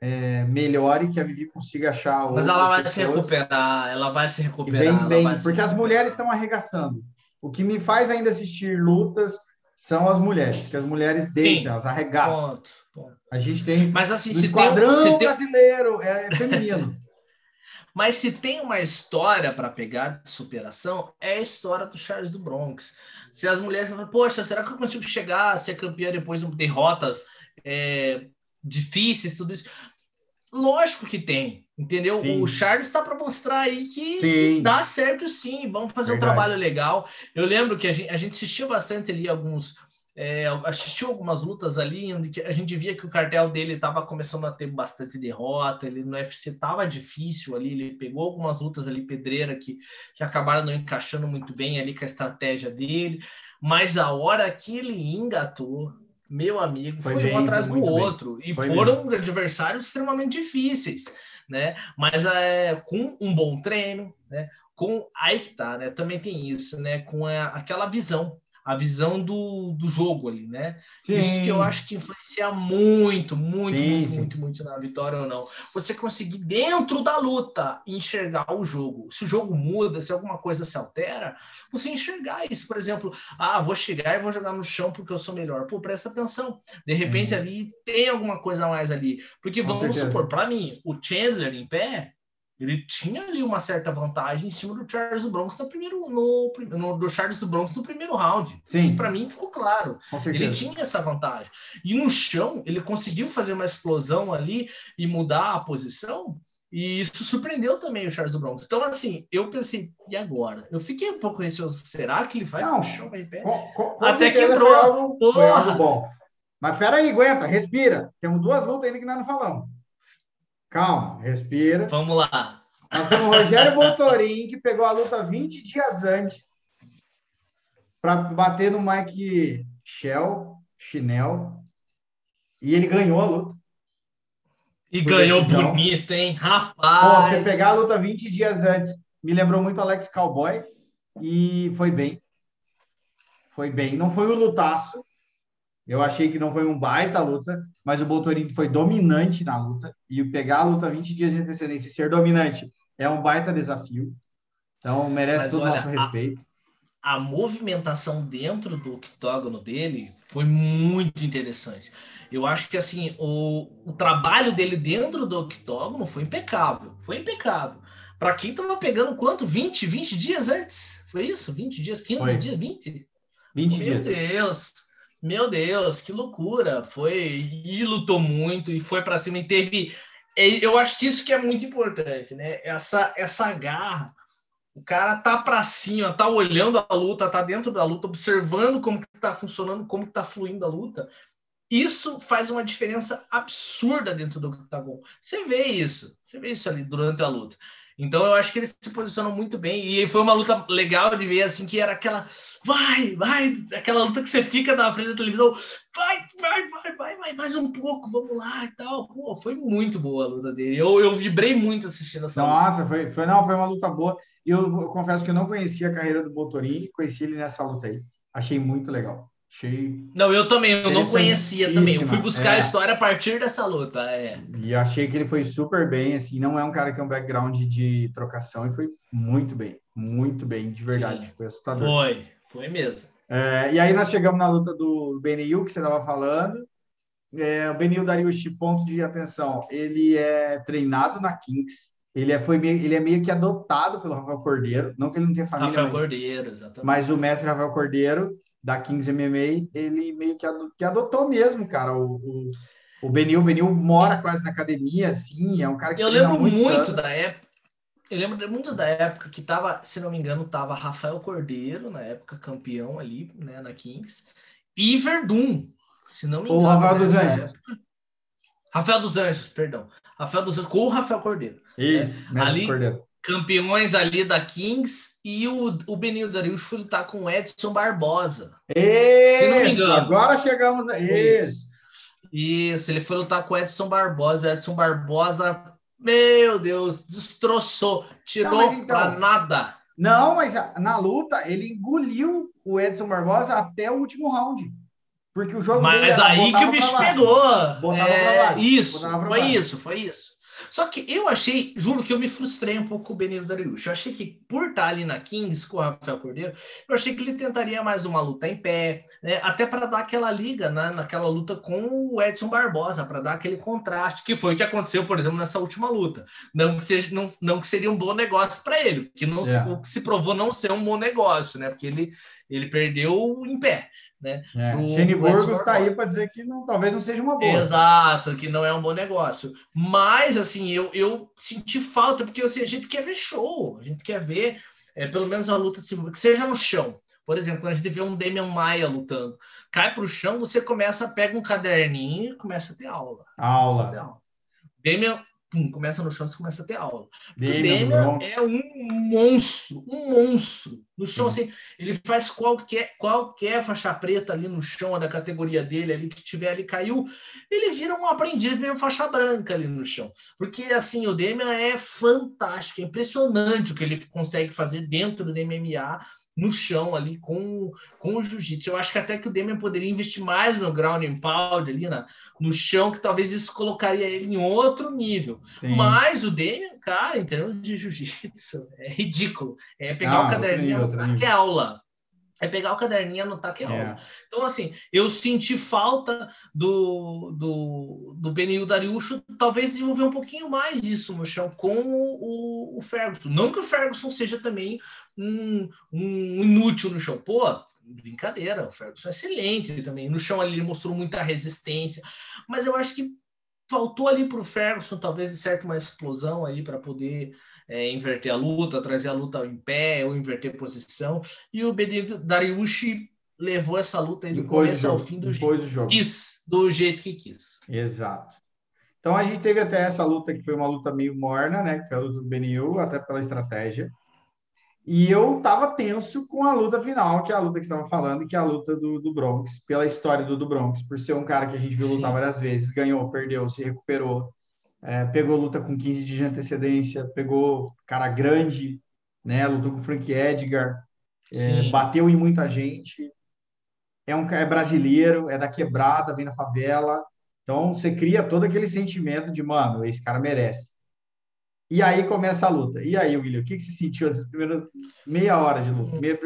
é, melhore, que a Vivi consiga achar Mas ela vai se pessoas. recuperar, ela vai se recuperar. bem, se porque as mulheres estão arregaçando. O que me faz ainda assistir lutas são as mulheres, porque as mulheres deitam, elas arregaçam. Ponto, ponto. A gente tem Mas assim, se tem, se tem, brasileiro, é feminino. mas se tem uma história para pegar de superação, é a história do Charles do Bronx. Se as mulheres falam, poxa, será que eu consigo chegar a ser campeã depois de derrotas é, difíceis, tudo isso? Lógico que tem, entendeu? Sim. O Charles está para mostrar aí que, Sim. dá certo sim, vamos fazer Verdade. um trabalho legal. Eu lembro que a gente, a gente assistiu bastante ali alguns. É, assistiu algumas lutas ali, onde que a gente via que o cartel dele estava começando a ter bastante derrota, ele no UFC estava difícil ali, ele pegou algumas lutas ali, pedreira, que, que acabaram não encaixando muito bem ali com a estratégia dele, mas a hora que ele engatou, meu amigo, Foi foi, bem, um atrás do muito bem. outro, e Foi foram adversários extremamente difíceis, né? Mas é, com um bom treino, né? Com aí que tá, né? Também tem isso, né? Com a, aquela visão, a visão do, do jogo ali, né? Isso que eu acho que influencia muito, muito, Sim, muito, sim. muito, muito na vitória ou não. Você conseguir dentro da luta enxergar o jogo. Se o jogo muda, se alguma coisa se altera, você enxergar isso, por exemplo, ah, vou chegar e vou jogar no chão porque eu sou melhor. Pô, presta atenção. De repente Uhum. ali tem alguma coisa a mais ali. Porque Com vamos certeza. supor, para mim, o Chandler em pé, ele tinha ali uma certa vantagem em cima do Charles do Bronx no primeiro, no, no do Charles do Bronx no primeiro round. Sim. Isso para mim ficou claro. Ele tinha essa vantagem. E no chão, ele conseguiu fazer uma explosão ali e mudar a posição. E isso surpreendeu também o Charles do Bronx. Então, assim, eu pensei, e agora? Eu fiquei um pouco receoso. Será que ele vai Não. chão, em pé? Com- com- com Até que entrou. Foi algo, foi algo bom. Mas peraí, aguenta, respira. Temos duas lutas ainda que nós não falamos. Calma, respira. Vamos lá. Nós temos o Rogério Boltorim, que pegou a luta 20 dias antes para bater no Mike Shell, Chinel, e ele ganhou a luta. E ganhou decisão. bonito, hein? Rapaz! Pô, você pegar a luta 20 dias antes, me lembrou muito Alex Cowboy, e foi bem. Foi bem. Não foi o lutaço. Eu achei que não foi um baita luta, mas o Boltorim foi dominante na luta. E pegar a luta 20 dias de antecedência e ser dominante é um baita desafio. Então, merece Mas, todo o nosso respeito. A, a, movimentação dentro do octógono dele foi muito interessante. Eu acho que assim o, o trabalho dele dentro do octógono foi impecável. Foi impecável. Para quem tava pegando quanto? 20, 20 dias antes? Foi isso? 20 dias, 15 foi. dias, 20? 20 Meu dias. Meu Deus. Meu Deus, que loucura. Foi e lutou muito e foi para cima e teve eu acho que isso que é muito importante, né? Essa, essa garra. O cara tá para cima, tá olhando a luta, tá dentro da luta, observando como que tá funcionando, como que tá fluindo a luta. Isso faz uma diferença absurda dentro do octagon. Você vê isso, você vê isso ali durante a luta. Então eu acho que eles se posicionam muito bem e foi uma luta legal de ver assim que era aquela vai, vai, aquela luta que você fica na frente da televisão, vai, vai, vai, vai, vai, mais um pouco, vamos lá e tal. Pô, foi muito boa a luta dele. Eu, eu vibrei muito assistindo essa Nossa, luta. foi, foi não, foi uma luta boa. E eu, eu confesso que eu não conhecia a carreira do Botorim, conheci ele nessa luta aí. Achei muito legal. Achei. Não, eu também, eu não conhecia também. Eu fui buscar é. a história a partir dessa luta. É. E achei que ele foi super bem, assim, não é um cara que tem um background de trocação e foi muito bem, muito bem, de verdade. Sim. Foi assustador. Foi, foi mesmo. É, e aí nós chegamos na luta do Benil, que você estava falando. É, o Benil Dariushi, ponto de atenção, ele é treinado na Kings. Ele é, foi meio, ele é meio que adotado pelo Rafael Cordeiro. Não que ele não tenha família, Rafael mas, Cordeiro, exatamente. mas o mestre Rafael Cordeiro da Kings MMA, ele meio que, que adotou mesmo, cara, o, o, o Benil. O Benil mora quase na academia, assim, é um cara que Eu lembro muito, muito da época. Eu lembro muito da época que tava, se não me engano, tava Rafael Cordeiro, na época campeão ali, né, na Kings, e Verdun, se não me engano. Ou Rafael dos Anjos. Época. Rafael dos Anjos, perdão. Rafael dos Anjos com o Rafael Cordeiro. Isso, né? ali, Cordeiro campeões ali da Kings e o, o Benil foi lutar com o Edson Barbosa. Isso, se não me engano. Agora chegamos a isso. Isso, ele foi lutar com o Edson Barbosa. O Edson Barbosa, meu Deus, destroçou, tirou não, então, pra nada. Não, mas na luta ele engoliu o Edson Barbosa até o último round. Porque o jogo Mas aí que o bicho pegou. Botava é, Isso, foi isso, foi isso. Só que eu achei, juro que eu me frustrei um pouco com o Benito Dariush. Eu achei que por estar ali na Kings com o Rafael Cordeiro, eu achei que ele tentaria mais uma luta em pé, né? até para dar aquela liga né? naquela luta com o Edson Barbosa, para dar aquele contraste, que foi o que aconteceu, por exemplo, nessa última luta. Não que, seja, não, não que seria um bom negócio para ele, que não, é. o que se provou não ser um bom negócio, né? Porque ele, ele perdeu em pé. Né? É, Shane Burgos está aí para dizer que não, talvez não seja uma boa. Exato, que não é um bom negócio. Mas, assim, eu, eu senti falta, porque assim, a gente quer ver show, a gente quer ver é, pelo menos a luta, que seja no chão. Por exemplo, quando a gente vê um Damian Maia lutando, cai para o chão, você começa, pega um caderninho e começa a ter aula. Aula. Ter aula. Damian, pum, começa no chão, você começa a ter aula. Demian é um monstro, um monstro. No chão, assim, ele faz qualquer, qualquer faixa preta ali no chão da categoria dele, ali que tiver ali, caiu, ele vira um aprendiz, vira faixa branca ali no chão. Porque, assim, o Demian é fantástico, é impressionante o que ele consegue fazer dentro do MMA, no chão ali com, com o jiu-jitsu. Eu acho que até que o Demian poderia investir mais no ground and pound ali na, no chão, que talvez isso colocaria ele em outro nível. Sim. Mas o Demian, cara, em termos de jiu-jitsu, é ridículo. É pegar ah, o caderninho, que é aula é pegar o caderninho e anotar que é aula. É. Então, assim, eu senti falta do, do, do Benil Dariucho talvez desenvolver um pouquinho mais disso no chão com o, o, Ferguson. Não que o Ferguson seja também um, um inútil no chão. Pô, brincadeira, o Ferguson é excelente também. No chão ali ele mostrou muita resistência, mas eu acho que faltou ali para o Ferguson, talvez de certo uma explosão aí para poder é, inverter a luta, trazer a luta em pé ou inverter posição. E o Benedito Dariushi levou essa luta aí do começo ao fim do jeito, quis, do jeito que quis. Exato. Então a gente teve até essa luta que foi uma luta meio morna, né? Que foi a luta do Benil, até pela estratégia. E eu tava tenso com a luta final, que é a luta que estava falando, que é a luta do, do Bronx, pela história do, do Bronx, por ser um cara que a gente viu lutar Sim. várias vezes, ganhou, perdeu, se recuperou, é, pegou luta com 15 dias de antecedência, pegou cara grande, né? Lutou com Frank Edgar, é, bateu em muita gente. É um é brasileiro, é da quebrada, vem na favela. Então você cria todo aquele sentimento de, mano, esse cara merece. E aí começa a luta. E aí, William, o que, que você sentiu essa primeira meia hora de luta? Meia,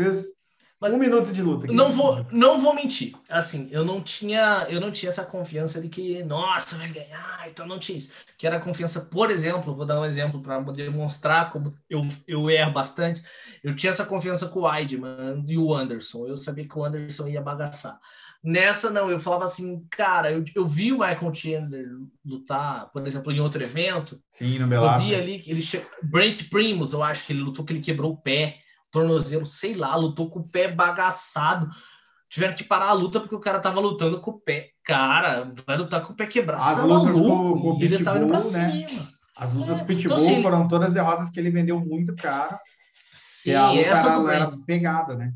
mas um minuto de luta. Não vou, não vou mentir. Assim, eu não tinha, eu não tinha essa confiança de que, nossa, vai ganhar, então não tinha isso. Que era confiança, por exemplo, vou dar um exemplo para demonstrar como eu, eu erro bastante. Eu tinha essa confiança com o Weidman e o Anderson. Eu sabia que o Anderson ia bagaçar. Nessa, não, eu falava assim, cara, eu, eu vi o Michael Chandler lutar, por exemplo, em outro evento. Sim, no Bellator. Eu vi ali, ele che... Brent Primus, eu acho que ele lutou, que ele quebrou o pé tornozelo, sei lá, lutou com o pé bagaçado. Tiveram que parar a luta porque o cara tava lutando com o pé. Cara, vai lutar com o pé quebrado. As tá lutas com, ele tava indo pra né? cima. As lutas é. Pitbull então, assim, foram todas derrotas que ele vendeu muito caro. Sim, a luta essa era, era pegada, né?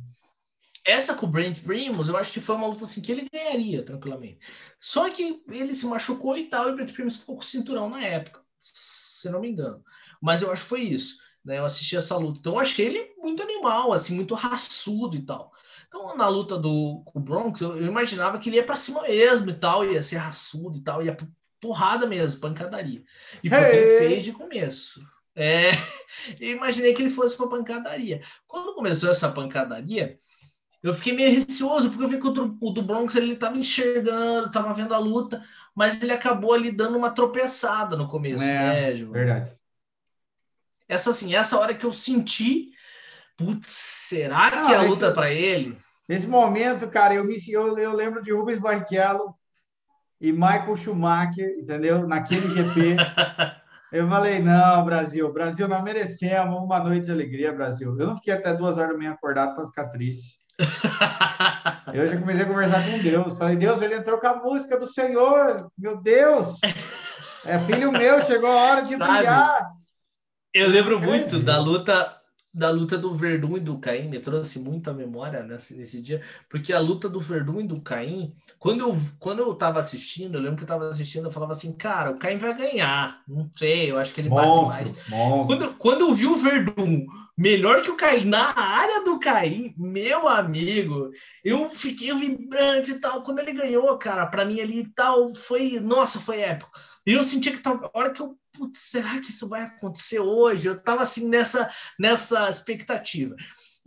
Essa com o Brent Primus, eu acho que foi uma luta assim que ele ganharia tranquilamente. Só que ele se machucou e tal, e o Brent Primus ficou com o cinturão na época, se não me engano. Mas eu acho que foi isso né? Eu assisti essa luta. Então eu achei ele muito animal, assim, muito raçudo e tal. Então, na luta do com o Bronx, eu, eu imaginava que ele ia para cima mesmo e tal, ia ser raçudo e tal, ia porrada mesmo, pancadaria. E foi o que ele fez de começo. É, eu imaginei que ele fosse para pancadaria. Quando começou essa pancadaria, eu fiquei meio receoso, porque eu vi que o, o do Bronx ele estava enxergando, estava vendo a luta, mas ele acabou ali dando uma tropeçada no começo, é, né? Verdade. Essa assim, essa hora que eu senti, putz, será que ah, a luta para ele? Nesse momento, cara, eu me eu, eu lembro de Rubens Barrichello e Michael Schumacher, entendeu? Naquele GP. eu falei, não, Brasil, Brasil, nós merecemos uma noite de alegria, Brasil. Eu não fiquei até duas horas da manhã acordado para ficar triste. eu já comecei a conversar com Deus. Falei, Deus, ele entrou com a música do Senhor. Meu Deus! É filho meu, chegou a hora de Sabe? brilhar. Eu lembro muito da luta da luta do Verdun e do Caim, me trouxe muita memória nesse, nesse dia, porque a luta do Verdun e do Caim, quando eu, quando eu tava assistindo, eu lembro que eu tava assistindo, eu falava assim, cara, o Caim vai ganhar, não sei, eu acho que ele monstro, bate mais. Quando, quando eu vi o Verdun melhor que o Caim na área do Caim, meu amigo, eu fiquei vibrante e tal, quando ele ganhou, cara, para mim ali e tal, foi, nossa, foi épico. E eu senti que tal, a hora que eu putz, será que isso vai acontecer hoje? Eu estava assim nessa, nessa expectativa.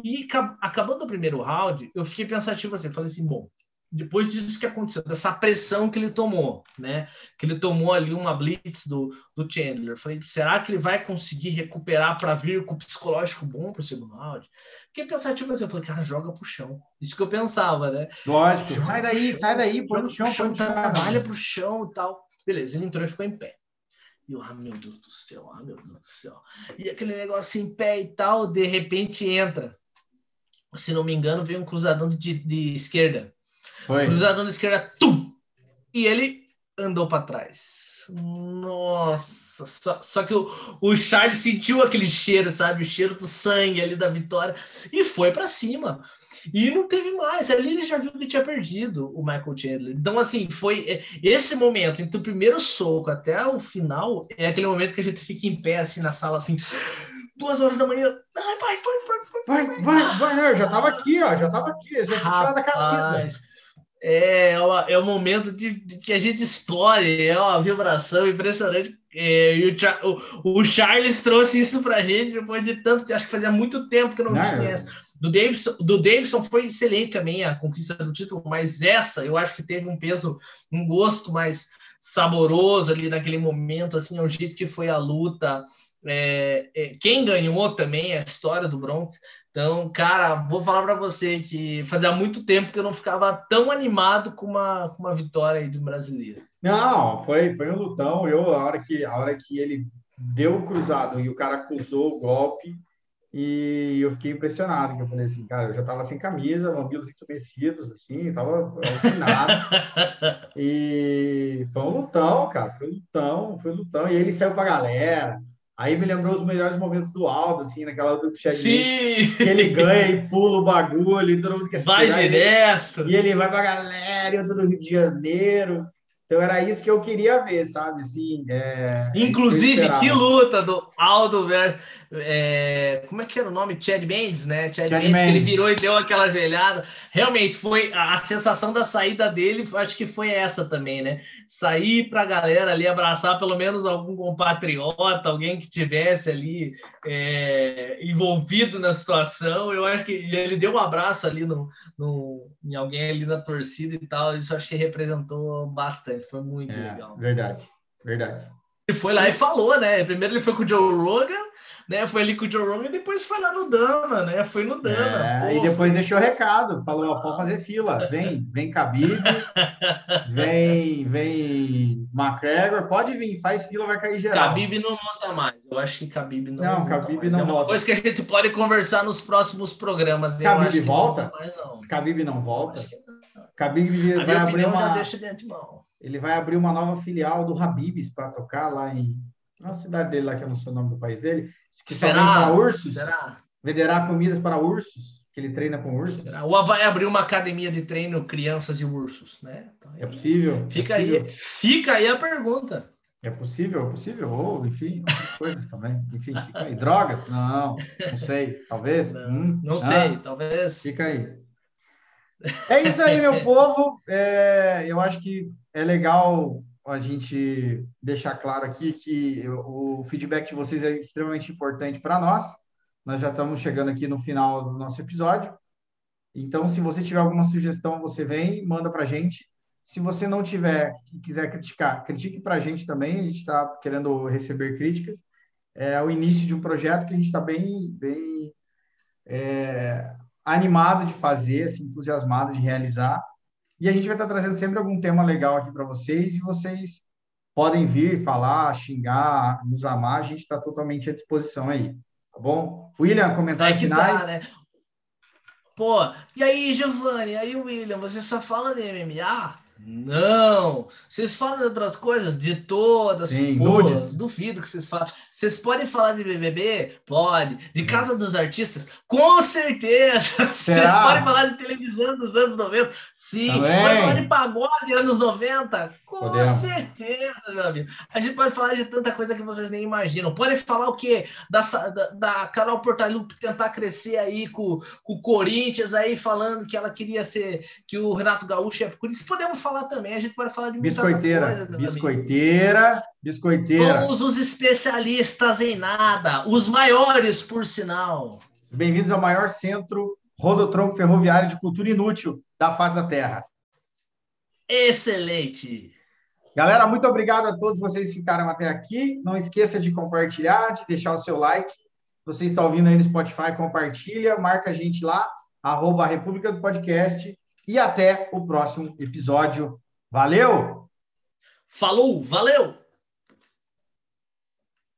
E acabando o primeiro round, eu fiquei pensativo assim, falei assim, bom, depois disso que aconteceu, dessa pressão que ele tomou, né? Que ele tomou ali uma blitz do, do Chandler. Falei, será que ele vai conseguir recuperar para vir com o psicológico bom para o segundo round? Fiquei pensativo assim, eu falei, cara, joga pro chão. Isso que eu pensava, né? Lógico, joga sai daí, sai daí, põe no chão, põe no chão, trabalha pro chão e tal. Beleza, ele entrou e ficou em pé. E eu, ah, meu Deus do céu, ah, meu Deus do céu. E aquele negócio em pé e tal, de repente entra. Se não me engano, veio um cruzadão de, de esquerda. Foi. Cruzadão de esquerda, tum! E ele andou para trás. Nossa, só, só que o, o Charles sentiu aquele cheiro, sabe? O cheiro do sangue ali da vitória e foi para cima. E não teve mais. Ali ele já viu que tinha perdido o Michael Chandler. Então, assim, foi é, esse momento, entre o primeiro soco até o final, é aquele momento que a gente fica em pé, assim, na sala, assim, duas horas da manhã. Ai, vai, vai, vai, vai, vai, vai, vai. Eu já tava aqui, ó, já tava aqui, já tinha tirado a camisa. É, é, uma, é o momento de, de, que a gente explore, é uma vibração impressionante. É, e o, o, o, Charles trouxe isso pra gente depois de tanto, acho que fazia muito tempo que eu não, não tinha essa. Do Davidson, do Davidson foi excelente também a conquista do título, mas essa eu acho que teve um peso, um gosto mais saboroso ali naquele momento, assim, o jeito que foi a luta. É, é, quem ganhou também é a história do Bronx. Então, cara, vou falar para você que fazia muito tempo que eu não ficava tão animado com uma, com uma vitória aí do brasileiro. Não, foi, foi um lutão. Eu, a hora que, a hora que ele deu o cruzado e o cara acusou o golpe, E eu fiquei impressionado, que eu falei assim, cara, eu já estava sem camisa, mamilos entumecidos, assim, estava alucinado. e foi um lutão, cara, foi um lutão, foi um lutão. E ele saiu pra galera. Aí me lembrou os melhores momentos do Aldo, assim, naquela do Chad Sim! que ele ganha e pula o bagulho, e todo mundo quer Vai direto! E ele vai pra galera, eu tô no Rio de Janeiro. Então era isso que eu queria ver, sabe? Assim, é, Inclusive, que luta do Aldo ver, é, como é que era o nome? Chad Mendes, né? Chad, Chad Mendes, Mendes, que ele virou e deu aquela velhada. Realmente, foi a, a, sensação da saída dele, acho que foi essa também, né? Sair para a galera ali, abraçar pelo menos algum compatriota, alguém que tivesse ali é, envolvido na situação. Eu acho que ele deu um abraço ali no, no, em alguém ali na torcida e tal. Isso acho que representou bastante, foi muito é, legal. Verdade, verdade. Ele foi lá e falou, né? Primeiro ele foi com o Joe Rogan, né? Foi ali com o Joe Rogan e depois foi lá no Dana, né? Foi no Dana. É, e depois foi... deixou recado, falou, ó, pode fazer fila, vem, vem Khabib, vem, vem McGregor, pode vir, faz fila, vai cair geral. Khabib não volta mais, eu acho que Khabib não Não, Khabib não é volta. coisa que a gente pode conversar nos próximos programas. Khabib volta? Não Khabib não volta? Khabib vai abrir uma... ele vai abrir uma nova filial do Habibs para tocar lá em na cidade dele lá que eu não sei o nome do país dele, que para ursos. Será? Venderá comidas para ursos, que ele treina com ursos. Será? Ou vai abrir uma academia de treino crianças e ursos, né? Então, é possível. Fica é possível. aí, fica aí a pergunta. É possível, é possível, ou enfim, outras coisas também. Enfim, fica aí. Drogas? Não, não sei, talvez. Não, hum, não ah, sei, talvez. Fica aí. É isso aí, meu povo. É, eu acho que é legal a gente deixar claro aqui que o feedback de vocês é extremamente importante para nós. Nós já estamos chegando aqui no final do nosso episódio. Então, se você tiver alguma sugestão, você vem, manda para a gente. Se você não tiver e quiser criticar, critique para a gente também. A gente está querendo receber críticas. É o início de um projeto que a gente está bem, bem é, animado de fazer, assim, entusiasmado de realizar. E a gente vai estar trazendo sempre algum tema legal aqui para vocês e vocês podem vir, falar, xingar, nos amar, a gente está totalmente à disposição aí, tá bom? William, comentários é finais? Tá, né? Pô, e aí, Giovanni, e aí, William, você só fala de MMA? Não! Vocês falam de outras coisas? De todas? Sim, nudes. Duvido que vocês falem. Vocês podem falar de BBB? Pode. De hum. Casa dos Artistas? Com certeza! Vocês podem falar de televisão dos anos 90? Sim. Também. Pode falar de pagode anos 90? Com Podemos. certeza, meu amigo. A gente pode falar de tanta coisa que vocês nem imaginam. Pode falar o quê? Da, da, da Carol Portalupe tentar crescer aí com, com o Corinthians aí, falando que ela queria ser, que o Renato Gaúcho é isso. Podemos falar também, a gente pode falar de muita biscoiteira, coisa. Biscoiteira, biscoiteira. Somos os especialistas em nada, os maiores, por sinal. Bem-vindos ao maior centro rodotronco ferroviário de cultura inútil da face da Terra. Excelente! Galera, muito obrigado a todos vocês que ficaram até aqui. Não esqueça de compartilhar, de deixar o seu like. Você está ouvindo aí no Spotify, compartilha, marca a gente lá, arroba República do Podcast e até o próximo episódio. Valeu! Falou, valeu!